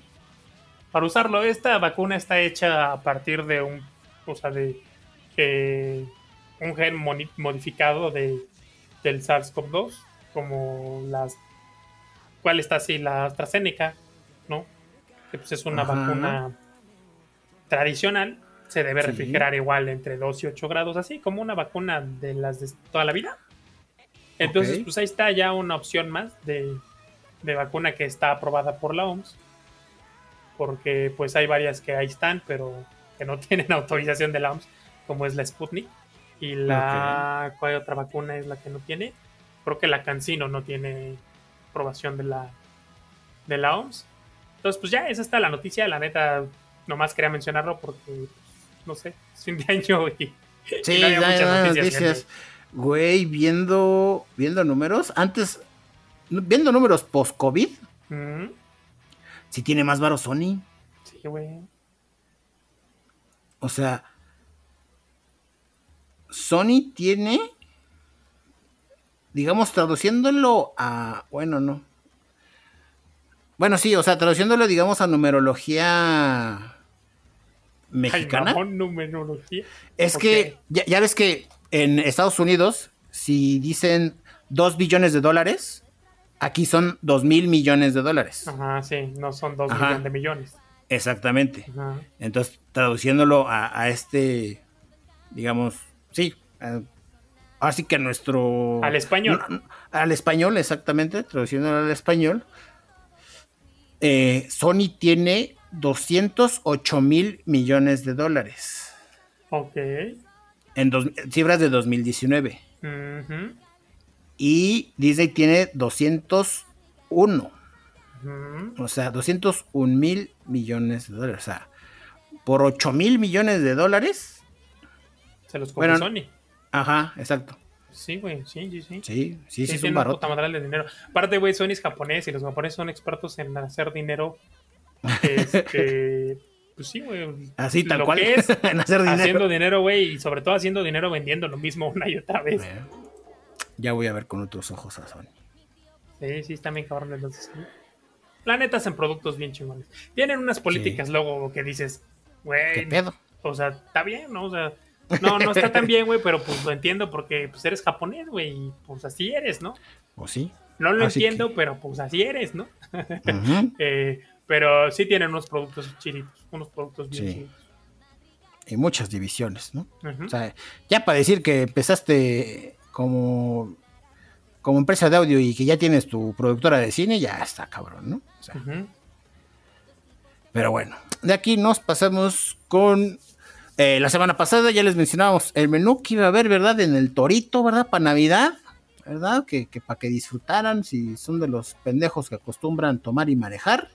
Para usarlo, esta vacuna está hecha a partir de un, o sea, de un gen modificado de, del SARS-CoV-2, como las. ¿Cuál está así? La AstraZeneca, ¿no? Que pues es una vacuna tradicional. Se debe refrigerar igual entre 2 y 8 grados, así como una vacuna de las de toda la vida. Entonces, pues ahí está ya una opción más de, de vacuna que está aprobada por la OMS. Porque pues hay varias que ahí están, pero que no tienen autorización de la OMS como es la Sputnik. Y la. ¿Cuál otra vacuna es la que no tiene? Creo que la Cancino no tiene aprobación de la, de la OMS. Entonces, pues ya, esa está la noticia. La neta, nomás quería mencionarlo porque, no sé, es fin de año y. Sí, no muchas noticias. Güey, viendo, viendo números, antes, viendo números post-COVID, si tiene más varo Sony. Sí, güey. O sea, Sony tiene, digamos, traduciéndolo a, bueno, no. Bueno, sí, o sea, traduciéndolo, digamos, a numerología mexicana. numerología. Es que, ya, ves que en Estados Unidos, si dicen 2 billones de dólares, aquí son 2 mil millones de dólares. Ajá, sí, no son 2 millones de millones. Exactamente. Entonces, traduciéndolo a, a, este, digamos, sí. Así que nuestro... Al español. al español, exactamente, traduciendo al español. Eh, Sony tiene 208 mil millones de dólares. Ok. En cifras de 2019. Y Disney tiene 201. O sea, 201 mil millones de dólares. O sea, por 8 mil millones de dólares se los compró Sony. Ajá, exacto. Sí, güey, sí, sí, sí. Sí, sí, sí, es un barrote. de dinero. Aparte, güey, Sony es japonés y los japoneses son expertos en hacer dinero. Este, pues sí, güey. Así, tal cual. es, en hacer dinero. Haciendo dinero, güey, y sobre todo haciendo dinero vendiendo lo mismo una y otra vez. Ya voy a ver con otros ojos a Sony. Sí, sí, está bien cabrón entonces. La neta hacen productos bien chingones. Tienen unas políticas luego que dices, güey. ¿Qué pedo? O sea, está bien, ¿no? O sea, no, no está tan bien, güey, pero pues lo entiendo porque pues eres japonés, güey, y pues así eres, ¿no? ¿O sí? No lo entiendo, pero pues así eres, ¿no? Eh, pero sí tienen unos productos chilitos, unos productos bien sí. Y muchas divisiones, ¿no? O sea, ya para decir que empezaste como, como empresa de audio y que ya tienes tu productora de cine, ya está cabrón, ¿no? O sea, Pero bueno, de aquí nos pasamos con eh, la semana pasada ya les mencionábamos el menú que iba a haber, ¿verdad? En el Torito, ¿verdad? Para Navidad, ¿verdad? Que, para que disfrutaran, si son de los pendejos que acostumbran tomar y manejar.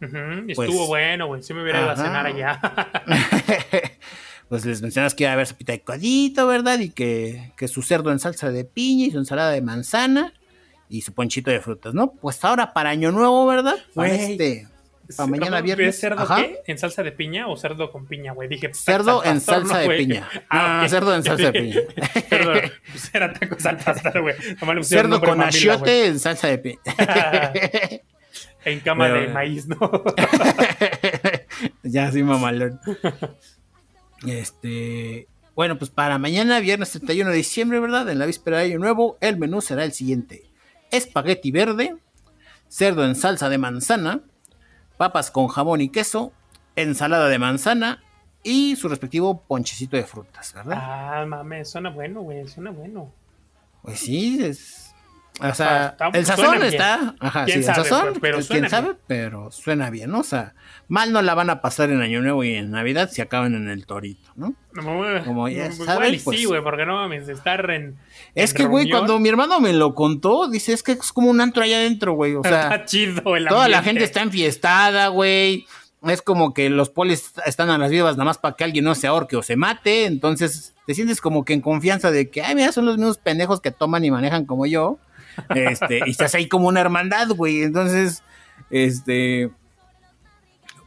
Pues Estuvo bueno, güey. Si me hubiera ido a cenar allá. pues les mencionas que iba a haber sopita de codito, ¿verdad? Y que, que su cerdo en salsa de piña y su ensalada de manzana y su ponchito de frutas, ¿no? Pues ahora para Año Nuevo, ¿verdad? Para este para mañana viernes. cerdo qué? ¿En salsa de piña o cerdo con piña, güey? Dije, pues, cerdo en salsa de piña. Ah, cerdo en salsa de piña. Perdón, pues era tacos al pastor, güey. Cerdo con achiote en salsa de piña. en cama de maíz, ¿no? ya, sí, mamalón. Este. Bueno, pues para mañana, viernes 31 de diciembre, ¿verdad? En la víspera de Año Nuevo, el menú será el siguiente. Espagueti verde, cerdo en salsa de manzana, papas con jamón y queso, ensalada de manzana y su respectivo ponchecito de frutas, ¿verdad? Ah, mames, suena bueno, güey, suena bueno. Pues sí, es... O sea, el sazón está... Ajá, sí, el sazón, pero quién sabe, pero suena bien, ¿no? O sea, mal no la van a pasar en Año Nuevo y en Navidad si acaban en el torito, ¿no? Como ya saben, pues, sí, güey, porque no mames, estar en... Es que, güey, cuando mi hermano me lo contó, dice, es que es como un antro allá adentro, güey, o sea... Está chido el Toda la gente está enfiestada, güey. Es como que los polis están a las vivas nada más para que alguien no se ahorque o se mate, entonces te sientes como que en confianza de que, ay, mira, son los mismos pendejos que toman y manejan como yo, este, y estás ahí como una hermandad, güey, entonces, este,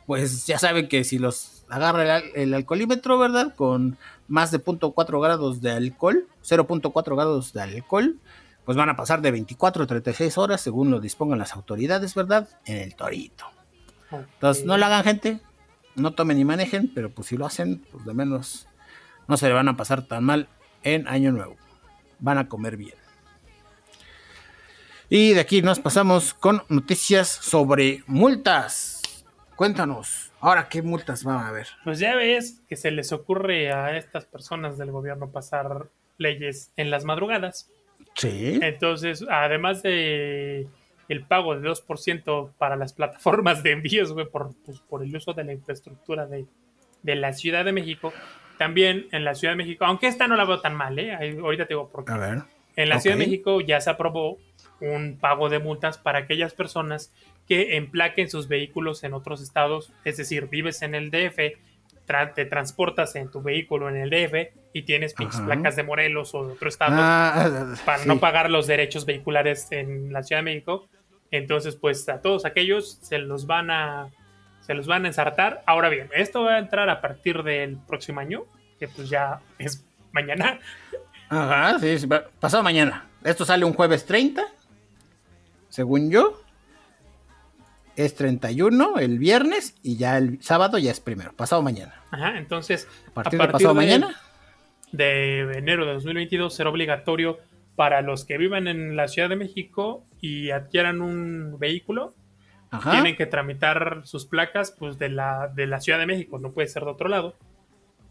pues ya saben que si los agarra el, alcoholímetro, ¿verdad? Con más de 0.4 grados de alcohol, 0.4 grados de alcohol, pues van a pasar de 24 a 36 horas, según lo dispongan las autoridades, ¿verdad? En el torito. Entonces, no lo hagan, gente. No tomen ni manejen, pero pues si lo hacen, pues de menos no se le van a pasar tan mal en Año Nuevo. Van a comer bien. Y de aquí nos pasamos con noticias sobre multas. Cuéntanos, ahora qué multas van a haber. Pues ya ves que se les ocurre a estas personas del gobierno pasar leyes en las madrugadas. Sí. Entonces, además de el pago de 2% para las plataformas de envíos, güey, por, pues, por el uso de la infraestructura de, la Ciudad de México. También en la Ciudad de México, aunque esta no la veo tan mal, ¿eh? ahorita te digo por qué. A ver. En la Ciudad de México ya se aprobó un pago de multas para aquellas personas que emplaquen sus vehículos en otros estados, es decir, vives en el DF, te transportas en tu vehículo en el DF y tienes pinches placas de Morelos o de otro estado ah, para no pagar los derechos vehiculares en la Ciudad de México, entonces, pues a todos aquellos se los van a se los van a ensartar. Ahora bien, esto va a entrar a partir del próximo año, que pues ya es mañana. Ajá, sí, pasado mañana. Esto sale un jueves 30, según yo. Es 31 el viernes y ya el sábado ya es primero, pasado mañana. Ajá, entonces a partir, de pasado mañana de enero de 2022 será obligatorio para los que vivan en la Ciudad de México y adquieran un vehículo, tienen que tramitar sus placas pues de la, de la Ciudad de México, no puede ser de otro lado.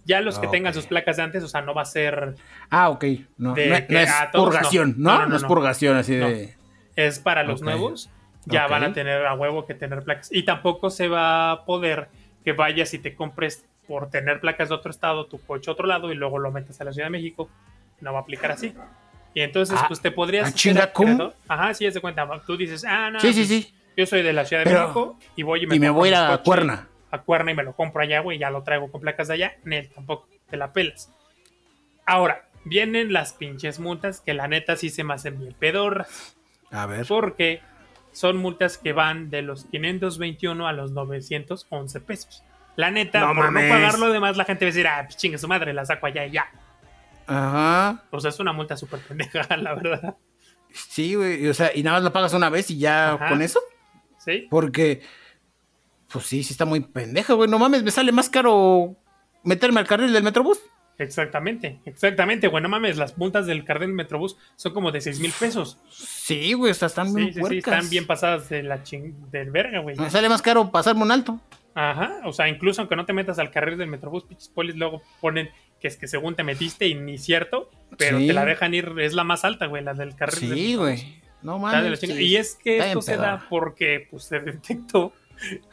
Ya los que tengan sus placas de antes, o sea, no va a ser... Ah, ok. No, es purgación, no. No, es purgación así de... Es para los nuevos, ya van a tener a huevo que tener placas. Y tampoco se va a poder que vayas y te compres por tener placas de otro estado tu coche a otro lado y luego lo metas a la Ciudad de México. No va a aplicar así. Y entonces, ah, pues te podrías. Ah, chinga, ¿cómo? Ajá, sí, es de cuenta. Tú dices, ah, no. Sí, sí, pues, sí. Yo soy de la Ciudad de México y voy y me, y me voy a Cuerna. A Cuerna y me lo compro allá, güey, ya lo traigo con placas de allá. Nel, tampoco te la pelas. Ahora, vienen las pinches multas que la neta sí se me hacen bien pedorras. A ver. Porque son multas que van de los 521 a los 911 pesos. La neta, por no pagar lo demás, la gente va a decir, ah, pues chingue su madre, la saco allá y ya. Ajá. O sea, es una multa súper pendeja, la verdad. Sí, güey. O sea, y nada más la pagas una vez y ya con eso. Sí. Porque, pues sí, sí está muy pendeja, güey. No mames, me sale más caro meterme al carril del Metrobús. Exactamente, exactamente, güey. No mames, las multas del carril del Metrobús son como de 6 mil pesos. Sí, güey, o sea, están bien sí, sí, están bien pasadas de la ching del verga, güey. Me sale más caro pasarme un alto. Ajá, o sea, incluso aunque no te metas al carril del Metrobús, pinches polis luego ponen que es que según te metiste y ni cierto, pero te la dejan ir, es la más alta, güey, la del carril. Sí, güey. No mames. Y es que esto se da porque pues, se detectó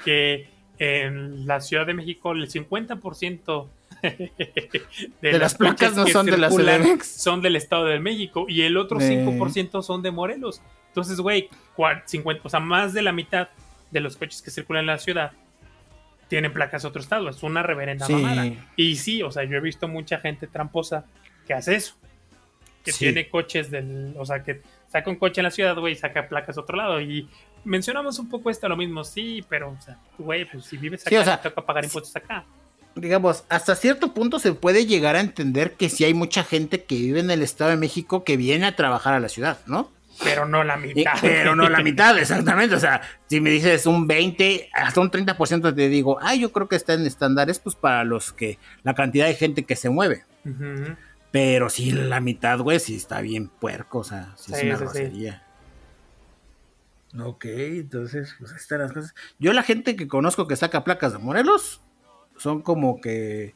que en la Ciudad de México el 50% de, de, las placas no son de la CDMX. Son del Estado de México y el otro 5% son de Morelos. Entonces, güey, 50, o sea, más de la mitad de los coches que circulan en la ciudad tienen placas de otro estado. Es una reverenda mamada. Y sí, o sea, yo he visto mucha gente tramposa que hace eso. Que tiene coches del. O sea, que saca un coche en la ciudad, güey, y saca placas de otro lado. Y mencionamos un poco esto, lo mismo, sí, pero, o sea, güey, pues si vives acá, te toca pagar impuestos acá. Digamos, hasta cierto punto se puede llegar a entender que si hay mucha gente que vive en el Estado de México que viene a trabajar a la ciudad, ¿no? Pero no la mitad. pero no la mitad, exactamente. O sea, si me dices un 20, hasta un 30% te digo, ay, yo creo que está en estándares, pues para los que, la cantidad de gente que se mueve. Pero sí, la mitad, güey, sí está bien puerco, o sea, sí, es una grosería. Ok, entonces, pues están las cosas. Yo la gente que conozco que saca placas de Morelos son como que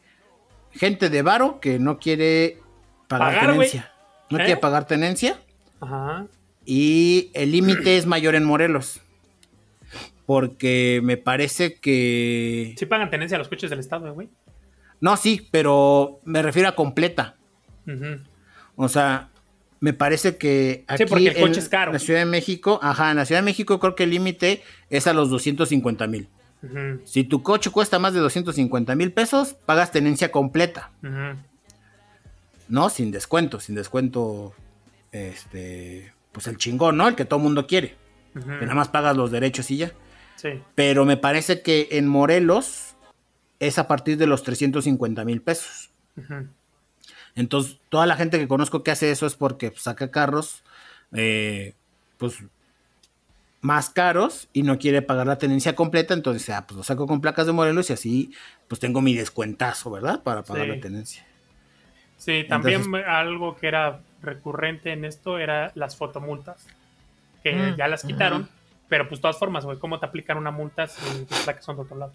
gente de varo que no quiere pagar, tenencia. No quiere ¿Eh? pagar tenencia. Ajá. Y el límite es mayor en Morelos. Porque me parece que. Sí pagan tenencia a los coches del Estado, güey. No, sí, pero me refiero a completa. O sea, me parece que aquí porque el coche es caro. en la Ciudad de México, ajá, en la Ciudad de México creo que el límite es a los 250 mil. Si tu coche cuesta más de 250 mil pesos, pagas tenencia completa. No, sin descuento, sin descuento, este, pues el chingón, ¿no? El que todo mundo quiere. Que nada más pagas los derechos y ya. Sí. Pero me parece que en Morelos es a partir de los 350 mil pesos. Entonces, toda la gente que conozco que hace eso es porque saca carros, eh, pues, más caros y no quiere pagar la tenencia completa, entonces, ah, pues lo saco con placas de Morelos y así, pues tengo mi descuentazo, ¿verdad? Para pagar la tenencia. Sí, también algo que era recurrente en esto era las fotomultas, que mm, ya las quitaron, pero pues de todas formas, güey, ¿cómo te aplican una multa si tus placas son de otro lado?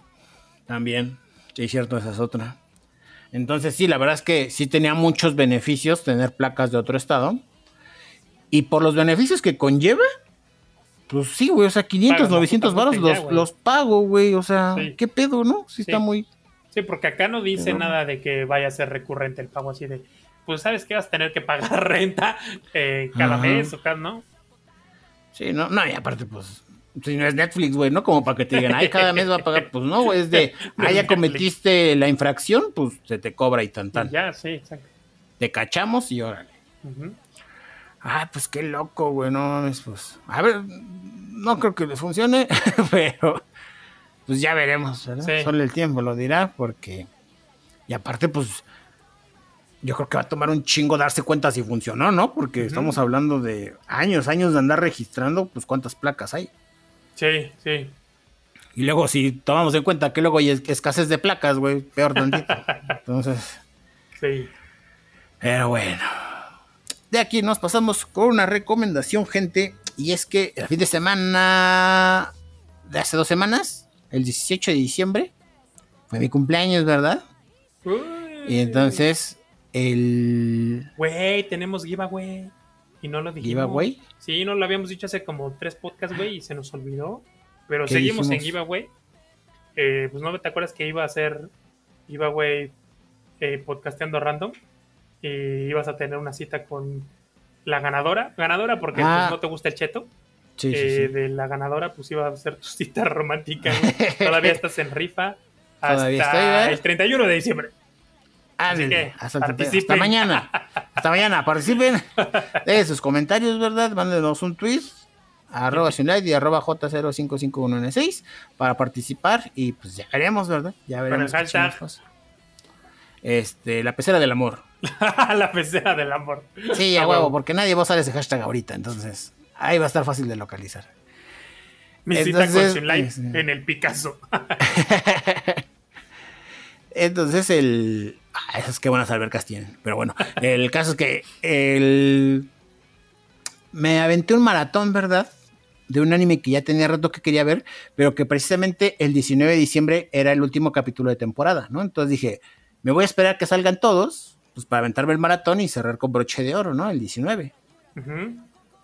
También, sí, cierto, esa es otra. Entonces sí, la verdad es que sí tenía muchos beneficios tener placas de otro estado. Y por los beneficios que conlleva, pues sí, güey, o sea, 500, 900 baros los, pago, güey, o sea, ¿qué pedo, no? Sí, está muy... Sí, porque acá no dice nada de que vaya a ser recurrente el pago así de, pues sabes que vas a tener que pagar renta eh, cada mes o cada, ¿no? Sí, no, no, y aparte, pues, si no es Netflix, güey, ¿no? Como para que te digan, ay, cada mes va a pagar. Pues no, güey, es de, ah, ya cometiste la infracción, pues se te cobra y tan tan. Ya, sí, exacto. Te cachamos y órale. Ay, pues qué loco, güey, no pues. A ver, no creo que les funcione, pero pues ya veremos, ¿verdad? Solo el tiempo lo dirá, porque. Y aparte, pues. Yo creo que va a tomar un chingo darse cuenta si funcionó, ¿no? Porque estamos hablando de años, años de andar registrando, pues cuántas placas hay. Sí, sí. Y luego, si tomamos en cuenta que luego hay escasez de placas, güey, peor tantito. Entonces. Sí. Pero bueno. De aquí nos pasamos con una recomendación, gente. Y es que el fin de semana de hace dos semanas, el 18 de diciembre, fue mi cumpleaños, ¿verdad? Y entonces, el. Güey, tenemos giveaway. Y no lo dijimos. ¿Giveaway? Sí, no lo habíamos dicho hace como tres podcasts, güey, y se nos olvidó. Pero seguimos en giveaway. Eh, pues no te acuerdas que iba a ser giveaway eh, podcasteando random. Y ibas a tener una cita con la ganadora. Ganadora porque pues, ah. no te gusta el cheto. Sí, eh, de la ganadora, pues iba a ser tu cita romántica. Todavía estás en rifa hasta el 31 de diciembre. Así que hasta, mañana. Hasta mañana. Participen de sus comentarios, ¿verdad? Mándenos un tweet arroba y arroba J0551N6 para participar y pues ya veremos, ¿verdad? Ya veremos. Este, la pecera del amor. la pecera del amor. Sí, a huevo, porque nadie va a usar ese hashtag ahorita, entonces ahí va a estar fácil de localizar. Mi cita con este, en el Picasso. entonces el Ah, esas que buenas albercas tienen. Pero bueno, el caso es que el... me aventé un maratón, ¿verdad? De un anime que ya tenía rato que quería ver, pero que precisamente el 19 de diciembre era el último capítulo de temporada, ¿no? Entonces dije, me voy a esperar que salgan todos, pues para aventarme el maratón y cerrar con broche de oro, ¿no? El 19.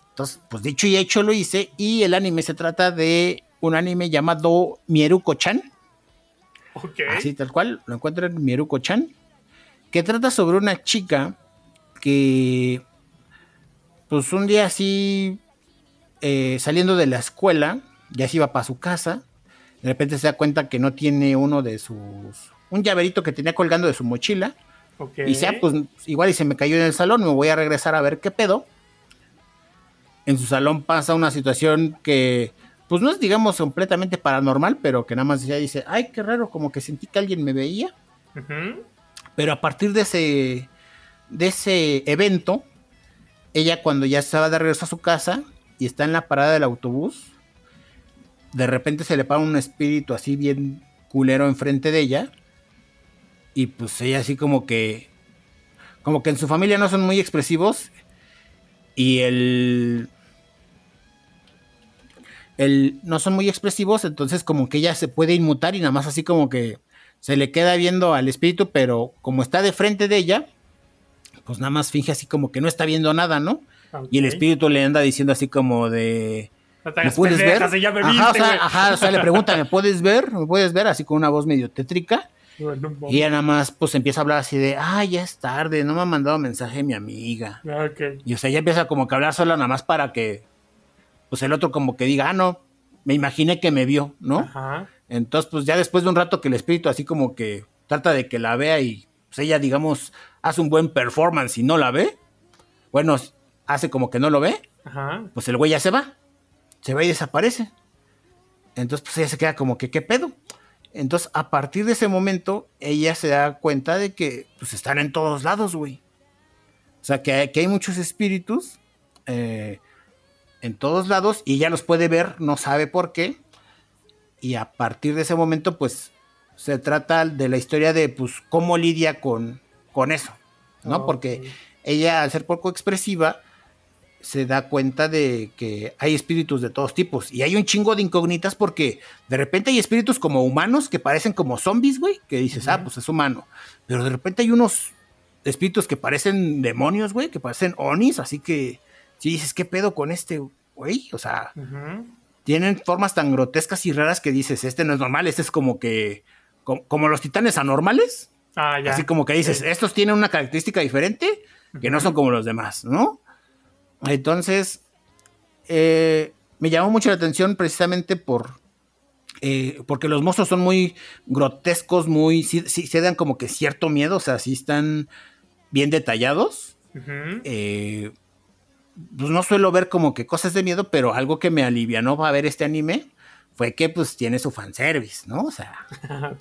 Entonces, pues dicho y hecho lo hice, y el anime se trata de un anime llamado Mieruko-chan. Así tal cual, lo encuentro en Mieruko-chan que trata sobre una chica que, pues un día así, eh, saliendo de la escuela, ya se iba para su casa, de repente se da cuenta que no tiene uno de sus, un llaverito que tenía colgando de su mochila, y sea, pues igual y se me cayó en el salón, me voy a regresar a ver qué pedo. En su salón pasa una situación que, pues no es digamos completamente paranormal, pero que nada más ella dice, ay, qué raro, como que sentí que alguien me veía. Pero a partir de ese, de ese evento, ella cuando ya estaba de regreso a su casa y está en la parada del autobús, de repente se le para un espíritu así bien culero enfrente de ella. Y pues ella así como que... como que en su familia no son muy expresivos y el el no son muy expresivos, entonces como que ella se puede inmutar y nada más así como que se le queda viendo al espíritu, pero como está de frente de ella, pues nada más finge así como que no está viendo nada, ¿no? Y el espíritu le anda diciendo así como de ¿Me puedes ver? ajá, o sea, ajá, o sea, le pregunta, ¿me puedes ver? ¿Me puedes ver? Así con una voz medio tétrica. Y ella nada más pues empieza a hablar así de, ah, ya es tarde, no me ha mandado mensaje mi amiga. Ah, okay. Y o sea, ella empieza como que a hablar sola nada más para que, pues el otro como que diga, ah, no, me imaginé que me vio, ¿no? Ajá. Entonces, pues ya después de un rato que el espíritu así como que trata de que la vea y pues ella, digamos, hace un buen performance y no la ve, bueno, hace como que no lo ve, Ajá. pues el güey ya se va se va y desaparece. Entonces, pues ella se queda como que, ¿qué pedo? Entonces, a partir de ese momento, ella se da cuenta de que, pues, están en todos lados, güey. O sea, que, hay muchos espíritus eh, en todos lados y ella los puede ver, no sabe por qué. Y a partir de ese momento, pues, se trata de la historia de, pues, cómo lidia con, con eso, ¿no? Porque ella, al ser poco expresiva, se da cuenta de que hay espíritus de todos tipos. Y hay un chingo de incógnitas porque de repente hay espíritus como humanos que parecen como zombies, güey, que dices, ah, pues es humano. Pero de repente hay unos espíritus que parecen demonios, güey, que parecen onis, así que si dices, ¿qué pedo con este, güey? O sea, tienen formas tan grotescas y raras que dices, este no es normal, este es como que, como, los titanes anormales. Ah, así como que dices, estos tienen una característica diferente que no son como los demás, ¿no? Entonces, eh, me llamó mucho la atención precisamente por... Eh, porque los monstruos son muy grotescos, muy... Sí, se dan como que cierto miedo, o sea, sí están bien detallados. Eh, pues no suelo ver como que cosas de miedo, pero algo que me alivianó a ver este anime fue que pues tiene su fanservice, ¿no? O sea...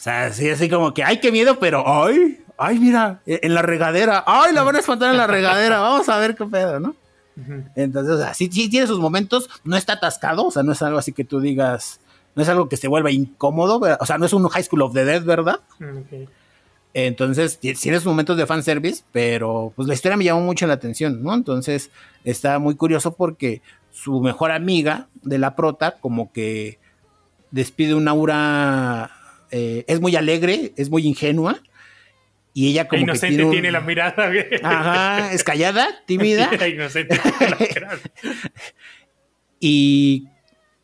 O sea, sí, así como que, ay, qué miedo, pero, ay, ay, mira, e, en la regadera, ay, la van a espantar en la regadera, vamos a ver qué pedo, ¿no? Entonces, o sea, sí, tiene sus momentos, no está atascado, o sea, no es algo así que tú digas, no es algo que se vuelva incómodo, o sea, no es un High School of the Dead, ¿verdad? Mm, Entonces, tiene sus momentos de fanservice, pero pues la historia me llamó mucho la atención, ¿no? Entonces, está muy curioso porque su mejor amiga de la prota, como que despide un aura eh, es muy alegre, es muy ingenua. Y ella como inocente que tiene, la mirada. Ajá, es callada, tímida. inocente y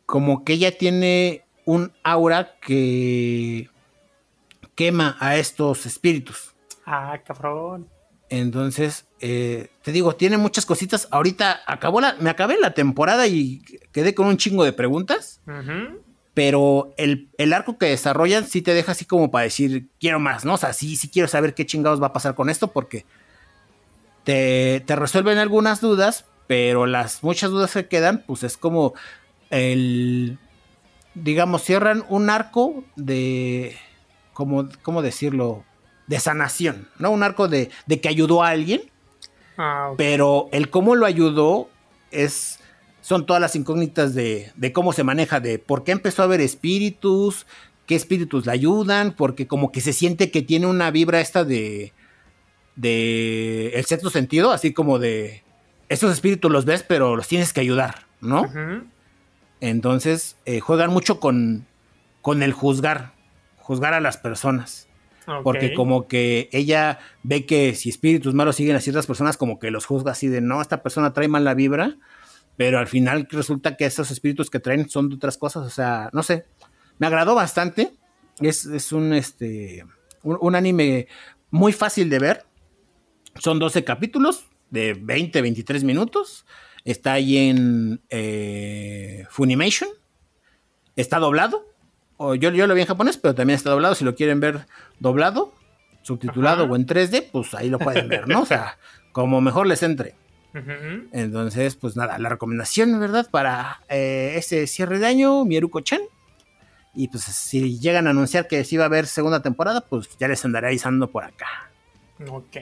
como que ella tiene un aura que quema a estos espíritus. Ah, cabrón. Entonces, eh, te digo, tiene muchas cositas. Ahorita acabó la, me acabé la temporada y quedé con un chingo de preguntas. Ajá pero el, arco que desarrollan sí te deja así como para decir, quiero más, ¿no? O sea, sí, sí quiero saber qué chingados va a pasar con esto porque te, resuelven algunas dudas, pero las muchas dudas que quedan, pues es como el, digamos, cierran un arco de, como, ¿cómo decirlo? De sanación, ¿no? Un arco de, de que ayudó a alguien, ah, pero el cómo lo ayudó es son todas las incógnitas de, cómo se maneja, de por qué empezó a haber espíritus, qué espíritus le ayudan, porque como que se siente que tiene una vibra esta de, de el sexto sentido, así como de, estos espíritus los ves, pero los tienes que ayudar, ¿no? Entonces, eh, juegan mucho con, con el juzgar, juzgar a las personas. Porque como que ella ve que si espíritus malos siguen a ciertas personas, como que los juzga así de, no, esta persona trae mala vibra pero al final resulta que esos espíritus que traen son de otras cosas, o sea, no sé, me agradó bastante, es, un, este, un, anime muy fácil de ver, son 12 capítulos de 20, 23 minutos, está ahí en eh, Funimation, está doblado, o yo, yo lo vi en japonés, pero también está doblado, si lo quieren ver doblado, subtitulado o en 3D, pues ahí lo pueden ver, ¿no? O sea, como mejor les entre. Entonces, pues nada, la recomendación, ¿verdad? Para eh, este cierre de año, Mieruko-chan. Y pues si llegan a anunciar que sí va a haber segunda temporada, pues ya les andaré avisando por acá. Ok.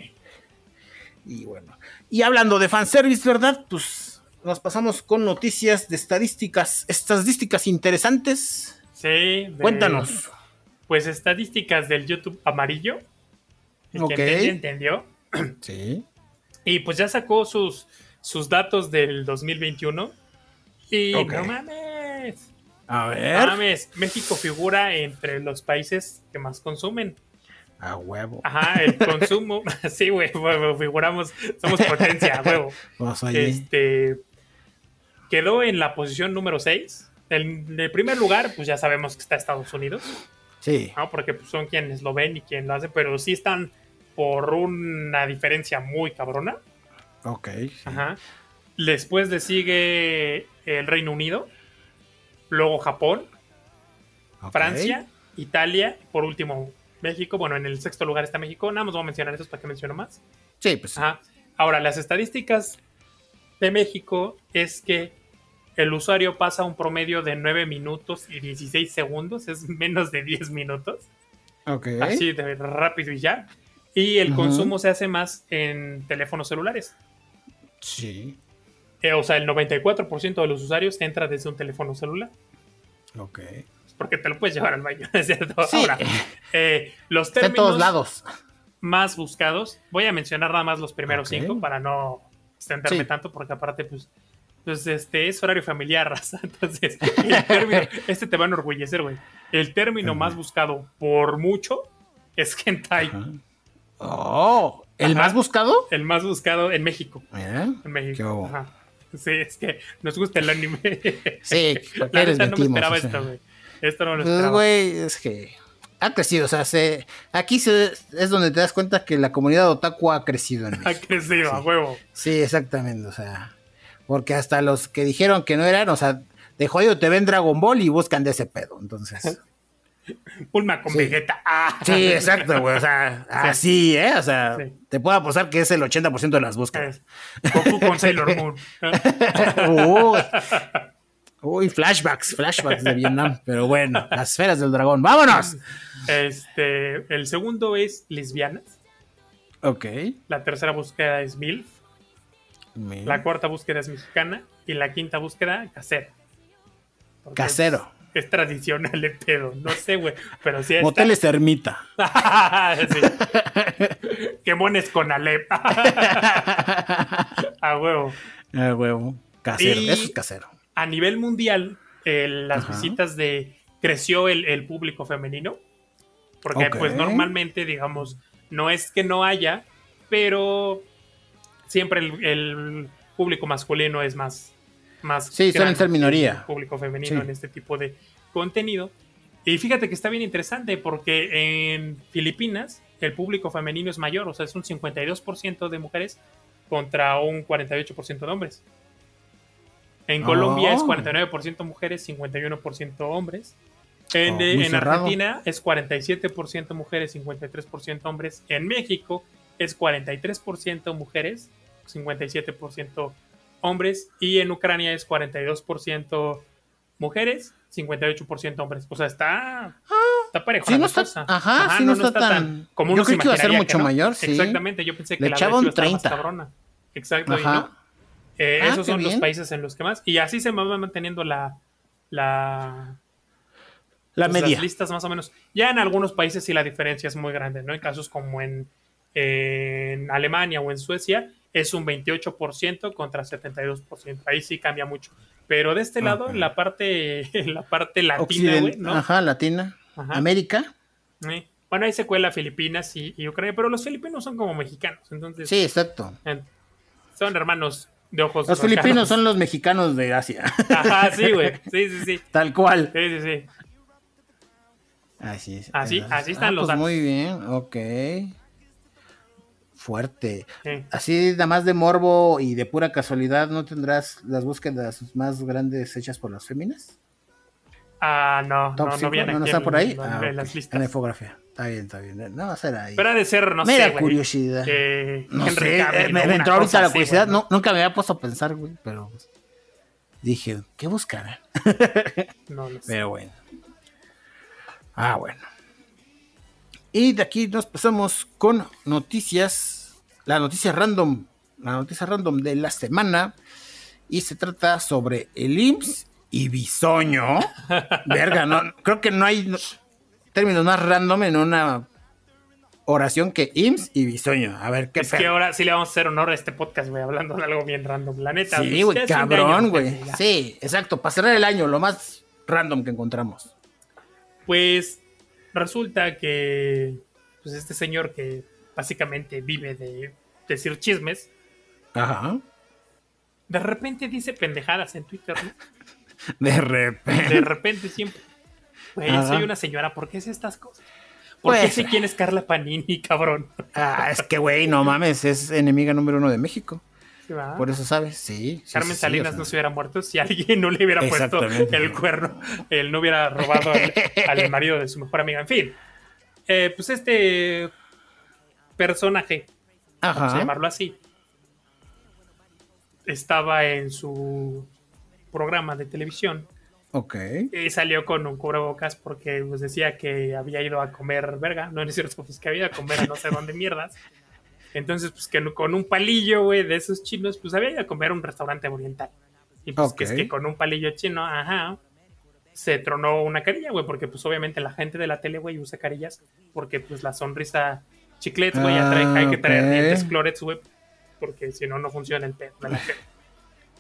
Y bueno. Y hablando de fanservice, ¿verdad? Pues nos pasamos con noticias de estadísticas, estadísticas interesantes. Sí. Cuéntanos. Pues estadísticas del YouTube amarillo. El que entendió. Sí. Y pues ya sacó sus, sus datos del 2021. Y no mames. A no ver. mames. México figura entre los países que más consumen. A huevo. Ajá, el consumo. sí, güey, figuramos. Somos potencia, huevo. Pues. Este. Quedó en la posición número 6. En el primer lugar, pues ya sabemos que está Estados Unidos. Sí. ¿no? Porque pues, son quienes lo ven y quien lo hace, pero sí están por una diferencia muy cabrona. Ok. sí. Ajá. Después le sigue el Reino Unido, luego Japón. Francia, Italia, y por último México. Bueno, en el sexto lugar está México. Nada más voy a mencionar esos para que menciono más. Sí, pues. Ajá. Ahora, las estadísticas de México es que el usuario pasa un promedio de 9 minutos y 16 segundos, es menos de 10 minutos. Ok. así de rápido y ya. Y el consumo se hace más en teléfonos celulares. Sí. Eh, o sea, el 94% de los usuarios entra desde un teléfono celular. Ok. Porque te lo puedes llevar al baño, ¿no es cierto? Sí. Ahora, eh, los Está en términos todos lados. más buscados, voy a mencionar nada más los primeros cinco para no extenderme Sí. tanto, porque aparte, pues, pues este es horario familiar, raza. Entonces, el término, este te va a enorgullecer, güey. El término Ajá. más buscado por mucho es hentai. Ajá. Oh, ¿el Ajá. más buscado? El más buscado en México. Mira. En México. Ajá. Sí, es que nos gusta el anime. Sí, La neta no me esperaba o sea. esto, güey. Esto no lo Pues, esperaba. güey, es que ha crecido, o sea, se, aquí se, es donde te das cuenta que la comunidad otaku ha crecido en ha crecido, a huevo. Sí, exactamente, o sea, porque hasta los que dijeron que no eran, o sea, de jodido te ven Dragon Ball y buscan de ese pedo, entonces. Pulma con Sí. Vegeta. Ah. Sí, exacto, güey, o sea, así, ¿eh? O sea, Sí. te puedo apostar que es el 80% de las búsquedas. Goku con Sailor Moon. Uy. Uy, flashbacks, flashbacks de Vietnam, pero bueno, las esferas del dragón, vámonos. Este, el segundo es lesbianas. Ok. La tercera búsqueda es MILF. La cuarta búsqueda es mexicana. Y la quinta búsqueda, casera. Porque Casero. Es, tradicional el pedo. No sé, güey. Pero sí está. Moteles ermita. sí. Quemones con Alep. A huevo. Ah, huevo. Casero, Y- eso es casero. A nivel mundial, eh, las Ajá. visitas de. creció el, el público femenino. Porque, pues, normalmente, digamos, no es que no haya, pero siempre el, el público masculino es más. Más Sí, suelen ser minoría. Público femenino Sí. en este tipo de contenido. Y fíjate que está bien interesante porque en Filipinas el público femenino es mayor, o sea, es un 52% de mujeres contra un 48% de hombres. En Colombia es Oh. 49% mujeres, 51% hombres. En, Oh, muy en. Argentina es 47% mujeres, 53% hombres. En México es 43% mujeres, 57% hombres. Y en Ucrania es 42% mujeres, 58% hombres. O sea, está, está parejo. Sí, no está- cosa. ajá, sí, no está tan- como yo creí que iba a ser mucho no. mayor, sí. Exactamente, yo pensé que Le la echaba un verdad iba a estar 30. más cabrona. Exacto, y Ajá. no. Eh, Ah, esos son los países en los que más. Y así se va manteniendo la, la, La pues, media. Las listas más o menos. Ya en algunos países sí la diferencia es muy grande, ¿no? En casos como en, en Alemania o en Suecia es un 28% contra 72%. Ahí sí cambia mucho. Pero de este lado, Ok. la parte, la parte latina, Occident- güey, ¿no? Ajá, latina. Ajá. América. Bueno, ahí se cuela Filipinas y, y Ucrania, pero los filipinos son como mexicanos, entonces Sí, exacto. son hermanos de ojos. Los filipinos son los mexicanos de Asia. Ajá, sí, güey. Sí, sí, sí. Tal cual. Sí, sí, sí. Así es. Así- Ah, así están los pues datos. Muy bien, ok. Fuerte. sí. Así, nada más de morbo y de pura casualidad, ¿no tendrás las búsquedas más grandes hechas por las féminas? Ah, no, no, Top no viene ¿no, está por ahí? en, Ah, En la infografía. Está bien, está bien. No, va a ser ahí. Pero ha de ser, no Mera sé, güey, curiosidad. No sé, Cavill eh, me, entró ahorita la curiosidad. nunca me había puesto a pensar, güey, pero dije, ¿qué buscarán? No lo sé. Pero bueno. Ah, bueno. Y de aquí nos pasamos con noticias. La noticia random. La noticia random de la semana. Y se trata sobre el IMSS y Bisoño. Verga, no, creo que no hay no- términos más random en una oración que IMSS y Bisoño. A ver qué Es que ahora sí le vamos a hacer honor a este podcast, güey, hablando de algo bien random. La neta. Sí, güey, cabrón, güey. Sí, exacto. Para cerrar el año, lo más random que encontramos. Pues resulta que pues este señor que básicamente vive de decir chismes, Ajá. de repente dice pendejadas en Twitter, ¿no? De repente. De repente siempre. Güey, Ajá. soy una señora, ¿por qué es estas cosas? ¿Por qué Pues- sé quién es Carla Panini, cabrón? Ah, es que, güey, no mames, es enemiga número uno de México. Por eso sabes, sí. Carmen sí, sí, Salinas o sea. no se hubiera muerto si alguien no le hubiera puesto el cuerno, él no hubiera robado al, al marido de su mejor amiga. En fin, eh, pues este personaje, vamos a llamarlo así, estaba en su programa de televisión Ok. y salió con un cubrebocas porque pues, decía que había ido a comer verga, no no es cierto, pues que había ido a comer a no sé dónde mierdas. Entonces, pues que con un palillo, güey, de esos chinos, pues había ido a comer a un restaurante oriental. Y pues que es que con un palillo chino, ajá, se tronó una carilla, güey, porque pues obviamente la gente de la tele, güey, usa carillas porque pues la sonrisa chiclets, güey, Ah, hay que traer dientes clorets, güey, porque si no, no funciona el gente.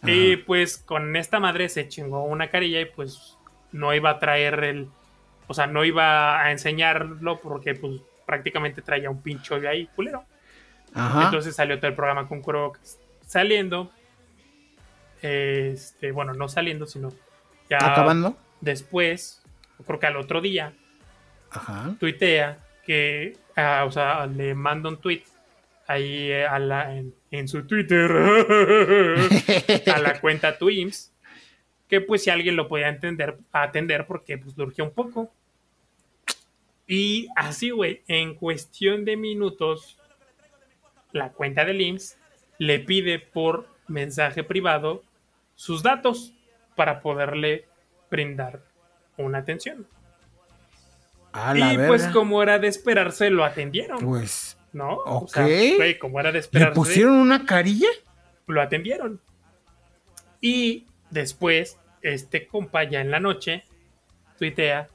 Y pues con esta madre se chingó una carilla y pues no iba a traer el. O sea, no iba a enseñarlo porque pues prácticamente traía un pincho de ahí, culero. Ajá. Entonces salió todo el programa con cubrebocas. Saliendo. Este, bueno, no saliendo, sino ya Acabando. después, creo que al otro día, Ajá. tuitea que, ah, o sea, le manda un tweet ahí eh, a la, en, su Twitter a la cuenta Twims que pues si alguien lo podía entender, atender porque pues urgía un poco. Y así, güey, en cuestión de minutos, la cuenta del IMSS le pide por mensaje privado sus datos para poderle brindar una atención. A la Y verga. pues como era de esperarse, lo atendieron, Pues, ¿no? O ok. sea, güey, como era de ¿le esperarse, pusieron una carilla? lo atendieron. Y después, este compa ya en la noche tuitea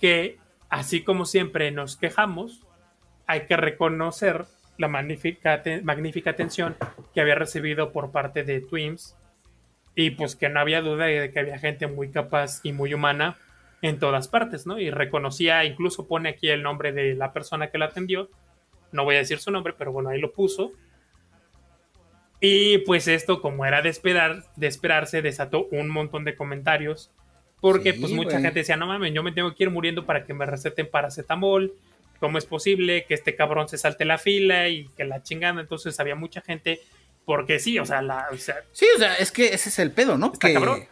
que así como siempre nos quejamos, hay que reconocer la magnífica, magnífica atención que había recibido por parte de Twims y pues que no había duda de que había gente muy capaz y muy humana en todas partes, ¿no? Y reconocía, incluso pone aquí el nombre de la persona que la atendió, no voy a decir su nombre, pero bueno, ahí lo puso. Y pues esto, como era de, esperar, de esperarse, desató un montón de comentarios. Porque Sí, pues mucha gente decía, no mames, yo me tengo que ir muriendo para que me receten paracetamol. ¿Cómo es posible que este cabrón se salte la fila y que la chingada? Entonces había mucha gente, porque sí, o sea, la, o sea Sí, o sea, es que ese es el pedo, ¿no? Está que, cabrón.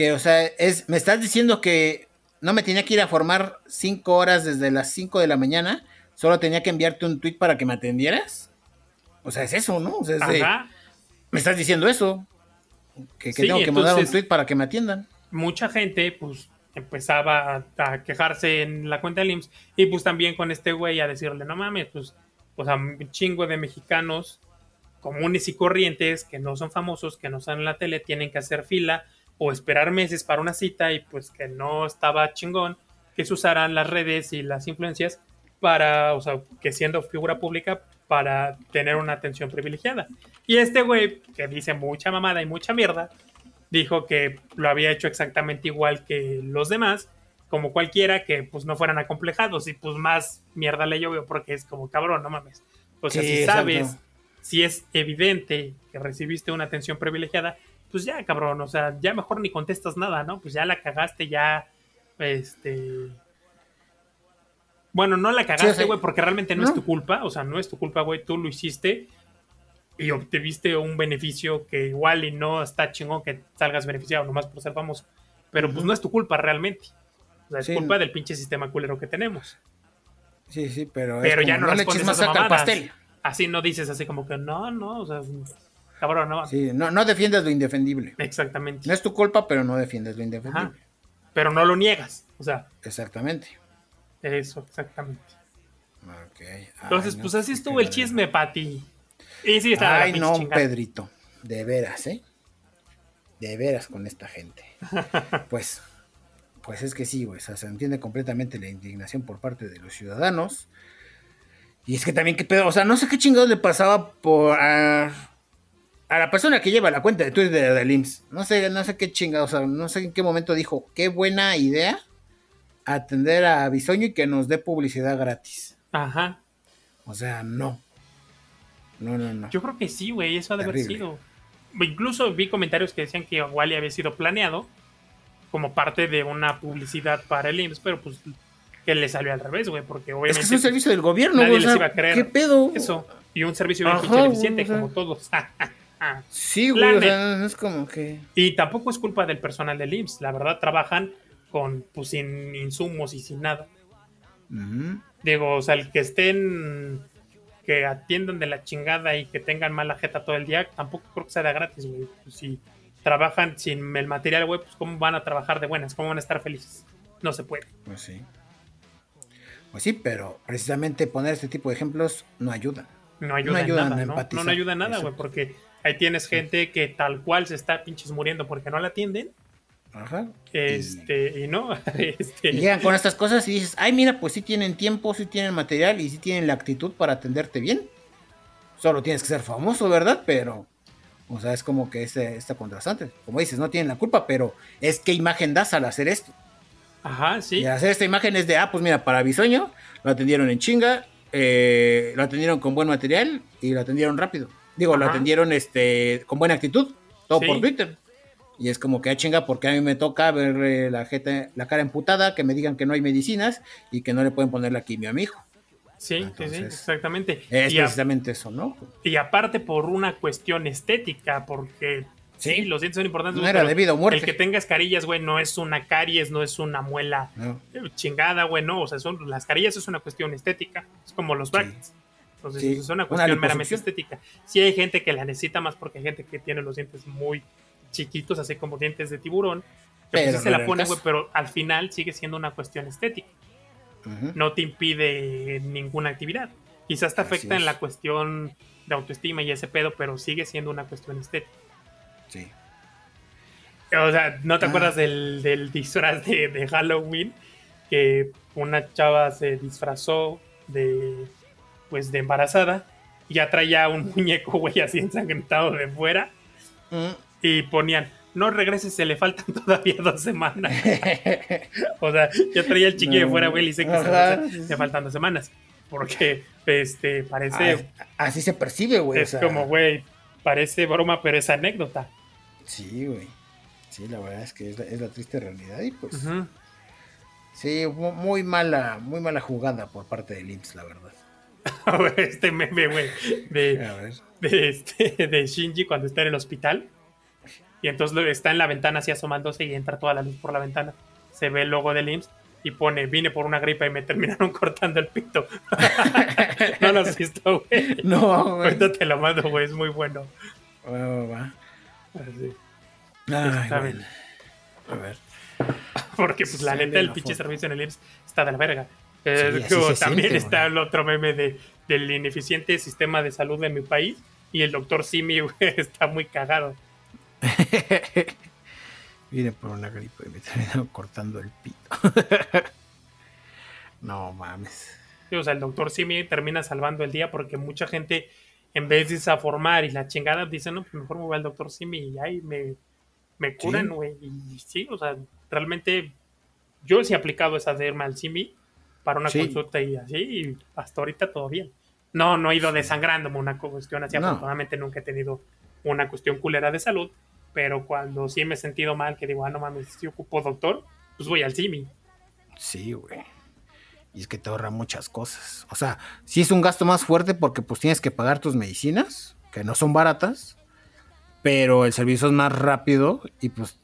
Que, o sea, es, me estás diciendo que no me tenía que ir a formar cinco horas desde las 5 de la mañana, solo tenía que enviarte un tweet para que me atendieras. O sea, es eso, ¿no? O sea, es de- me estás diciendo eso. Que, que Sí, tengo que mandar un tweet para que me atiendan. mucha gente pues empezaba a, a quejarse en la cuenta del IMSS y pues también con este güey a decirle, no mames, pues, o sea, un chingo de mexicanos comunes y corrientes que no son famosos, que no están en la tele, tienen que hacer fila o esperar meses para una cita y pues que no estaba chingón que se usaran las redes y las influencias para, o sea, que siendo figura pública para tener una atención privilegiada. Y este güey, que dice mucha mamada y mucha mierda, dijo que lo había hecho exactamente igual que los demás, como cualquiera que pues no fueran acomplejados y pues más mierda le llovió porque es como cabrón, no mames. O sea, Sí, si exacto. sabes, si es evidente que recibiste una atención privilegiada, pues ya cabrón, o sea, ya mejor ni contestas nada, ¿no? Pues ya la cagaste, ya, este... Bueno, no la cagaste, güey, porque realmente no, es no. tu culpa, o sea, no es tu culpa, güey, tú lo hiciste y obtuviste un beneficio que igual y no está chingón que salgas beneficiado nomás por ser famoso. Pero pues no es tu culpa realmente. O sea, es Sí. culpa del pinche sistema culero que tenemos. Sí, sí, pero, Pero ya como, no, le eches más saca al pastel. Así no dices así como que no, no, o sea, cabrón, no. Sí, no, no defiendes lo indefendible. Exactamente. No es tu culpa, pero no defiendes lo Ajá. indefendible. Pero no lo niegas. O sea, Exactamente. eso, exactamente. Ok. Entonces, Ay, no, pues así estuvo el chisme, Pati. Y sí, está Ay, no, Pedrito. De veras, ¿eh? De veras con esta gente. Pues, pues es que sí, güey. o sea, se entiende completamente la indignación por parte de los ciudadanos. Y es que también, qué pedo, o sea, no sé qué chingados le pasaba por a, a la persona que lleva la cuenta de Twitter de IMSS. No sé, no sé qué chingados, o sea, no sé en qué momento dijo, qué buena idea atender a Bisoño y que nos dé publicidad gratis. Ajá. O sea, no. No, no, no. Yo creo que sí, güey, eso ha de haber sido. Incluso vi comentarios que decían que Wally había sido planeado como parte de una publicidad para el IMSS, pero pues que le salió al revés, güey, porque obviamente... Es que es un servicio del gobierno, nadie les iba a creer ¿Qué pedo? Eso, y un servicio bien eficiente, como todos. sí, güey, o sea, es como que... Y tampoco es culpa del personal del IMSS, la verdad, trabajan con, pues, sin insumos y sin nada. Digo, o sea, el que estén que atiendan de la chingada y que tengan mala jeta todo el día, tampoco creo que sea de gratis, güey. Pues si trabajan sin el material, güey, pues cómo van a trabajar de buenas, cómo van a estar felices. No se puede. Pues sí. Pues sí, pero precisamente poner este tipo de ejemplos no ayuda. No ayuda, en nada, ¿no? ¿no? No, ayuda nada, güey, porque ahí tienes gente que tal cual se está pinches muriendo porque no la atienden. Ajá. Este, y, no. Este... llegan con estas cosas y dices, ay, mira, pues sí tienen tiempo, sí tienen material y sí tienen la actitud para atenderte bien. Solo tienes que ser famoso, ¿verdad? Pero, o sea, es como que este, está contrastante. Como dices, no tienen la culpa, pero es que imagen das al hacer esto. Ajá, sí. Y hacer esta imagen es de, ah, pues mira, para Bisoño, lo atendieron en chinga, eh, lo atendieron con buen material y lo atendieron rápido. Digo, lo atendieron este, con buena actitud, todo por Twitter. Y es como que a ah, chinga porque a mí me toca ver eh, la, la cara emputada, que me digan que no hay medicinas y que no le pueden poner la quimio a mi hijo. Sí, sí, exactamente. Es precisamente eso, ¿no? Y aparte por una cuestión estética, porque sí, los dientes son importantes. No era debido a muerte. El que tengas carillas, güey, no es una caries, no es una muela chingada, güey, no. O sea, son, las carillas es una cuestión estética. Es como los brackets. Entonces, es una cuestión meramente estética. Sí hay gente que la necesita más porque hay gente que tiene los dientes muy chiquitos, así como dientes de tiburón. Pues pero se la pone, güey, pero al final sigue siendo una cuestión estética. No te impide ninguna actividad. Quizás te afecta en la cuestión de autoestima y ese pedo, pero sigue siendo una cuestión estética. Sí. O sea, ¿no te ah. acuerdas del, del disfraz de, de, Halloween? Que una chava se disfrazó de, pues, de embarazada ya traía un muñeco, güey, así ensangrentado de fuera. Mm y ponían, no regreses, se le faltan todavía dos semanas. o sea, yo traía el chiquillo de fuera, güey, y sé que se, le faltan dos semanas. Porque, este, parece... Ah, así se percibe, güey. Es como, güey, parece broma, pero es anécdota. Sí, güey. Sí, la verdad es que es la, triste realidad y pues... Sí, muy mala, muy mala jugada por parte de IMSS, la verdad. este meme, güey, de, de, este, de Shinji cuando está en el hospital y entonces está en la ventana así asomándose y entra toda la luz por la ventana. Se ve el logo del IMSS y pone, vine por una gripa y me terminaron cortando el pito. no lo has visto, güey. No, güey. Ahorita te lo mando, güey, es muy bueno. Va, Así. A ver. Porque, pues, la neta, el pinche servicio en el IMSS está de la verga. También está el otro meme de, del ineficiente sistema de salud de mi país. Y el doctor Simi, güey, está muy cagado. Vine por una gripe y me terminaron cortando el pito. no mames. o sea, el doctor Simi termina salvando el día porque mucha gente, en vez de desaformar y la chingada, dice, no, pues mejor me voy al doctor Simi y ahí me, me curan, güey. Y sí, o sea, realmente yo sí he aplicado esa de irme al Simi para una consulta y así, y hasta ahorita todo bien. No, no he ido desangrándome una cuestión así, afortunadamente nunca he tenido una cuestión culera de salud, pero cuando sí me he sentido mal, que digo, ah, no mames, si ocupo doctor, pues voy al CIMI. Sí, güey. Y es que te ahorra muchas cosas. O sea, sí es un gasto más fuerte porque pues tienes que pagar tus medicinas, que no son baratas, pero el servicio es más rápido y pues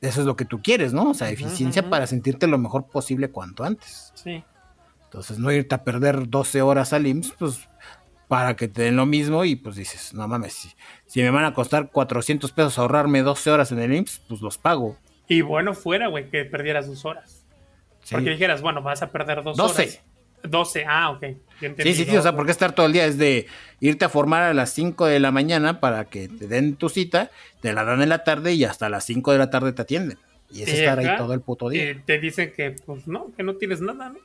eso es lo que tú quieres, ¿no? O sea, eficiencia para sentirte lo mejor posible cuanto antes. Sí. Entonces, no irte a perder 12 horas al IMSS, pues para que te den lo mismo y pues dices, no mames, si, si me van a costar 400 pesos ahorrarme 12 horas en el IMSS, pues los pago. Y bueno fuera, güey, que perdieras dos horas. Porque dijeras, bueno, vas a perder dos 12. horas. 12, ah, ok. sí, sí, sí, o sea, porque estar todo el día es de irte a formar a las 5 de la mañana para que te den tu cita, te la dan en la tarde y hasta las 5 de la tarde te atienden. Y es estar ahí todo el puto día. te dicen que, pues no, que no tienes nada, ¿no?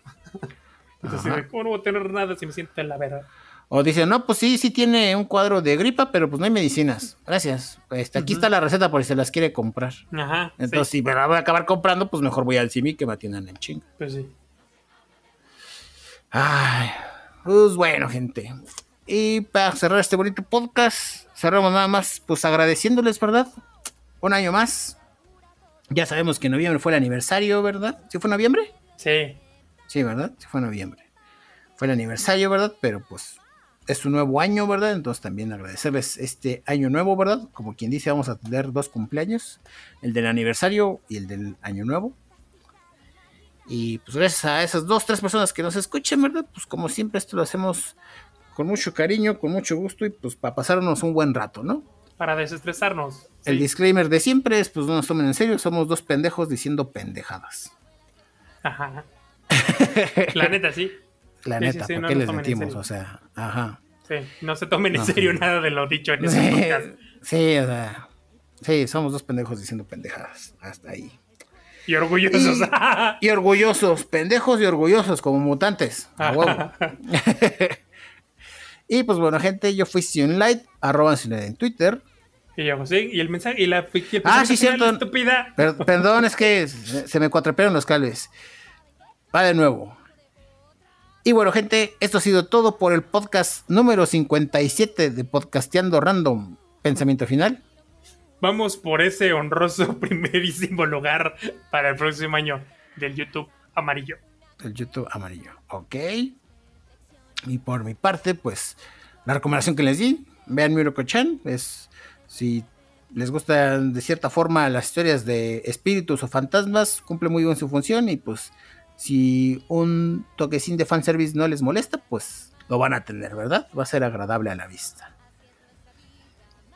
Entonces, Ajá. ¿cómo no voy a tener nada si me siento en la verga? O dicen, no, pues sí, sí tiene un cuadro de gripa, pero pues no hay medicinas. Gracias. Este, aquí está la receta por si se las quiere comprar. Ajá. Entonces, sí, si me la voy a acabar comprando, pues mejor voy al CIMI que me atiendan en chinga. pues sí. Ay, pues bueno, gente. Y para cerrar este bonito podcast, cerramos nada más, pues agradeciéndoles, ¿verdad? Un año más. Ya sabemos que en noviembre fue el aniversario, ¿verdad? ¿Sí fue noviembre? Sí. Sí, ¿verdad? Sí fue noviembre. Fue el aniversario, ¿verdad? Pero pues es un nuevo año, ¿verdad? Entonces también agradecerles este año nuevo, ¿verdad? Como quien dice, vamos a tener dos cumpleaños, el del aniversario y el del año nuevo. Y pues gracias a esas dos, tres personas que nos escuchen, ¿verdad? Pues como siempre esto lo hacemos con mucho cariño, con mucho gusto y pues para pasarnos un buen rato, ¿no? Para desestresarnos. El Sí. disclaimer de siempre es pues no nos tomen en serio, somos dos pendejos diciendo pendejadas. Ajá. La neta, sí. La Sí, sí, neta, sí, ¿por no qué les mentimos? O sea, ajá. Sí. No se tomen en No. serio nada de lo dicho en ese podcast. sí, o sea, sí, somos dos pendejos diciendo pendejadas. Hasta ahí. Y orgullosos. Y orgullosos, pendejos y orgullosos, como mutantes. A huevo. y pues bueno, gente, yo fui Sionlight, arroba Sionlight en Twitter. y yo, sí. Y el mensaje. Y la. y el Ah, sí, cierto. Estúpida. Per- perdón, es que se, me cuatrapearon los cables. Va de nuevo. Y bueno, gente, esto ha sido todo por el podcast número 57 de Podcasteando Random. Pensamiento final. Vamos por ese honroso primerísimo lugar para el próximo año del YouTube amarillo. el YouTube amarillo. Ok. Y por mi parte, pues la recomendación que les di, vean Miroko-chan. Es si les gustan de cierta forma las historias de espíritus o fantasmas, cumple muy bien su función. Y pues si un toquecín de fanservice no les molesta, pues lo van a tener, ¿verdad? Va a ser agradable a la vista.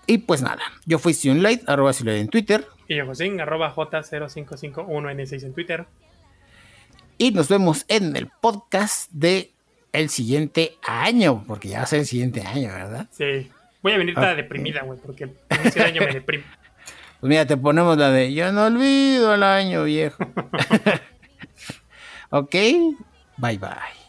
Y pues nada, yo fui Sionlight, arroba Sionlight en Twitter. Y yo, Josín, arroba J0551N6 en Twitter. Y nos vemos en el podcast de el siguiente año, porque ya va a ser el siguiente año, ¿verdad? Sí. Voy a venir toda Ok. deprimida, güey, porque el inicio año me deprime. Pues mira, te ponemos la de yo no olvido el año viejo. ok, bye bye.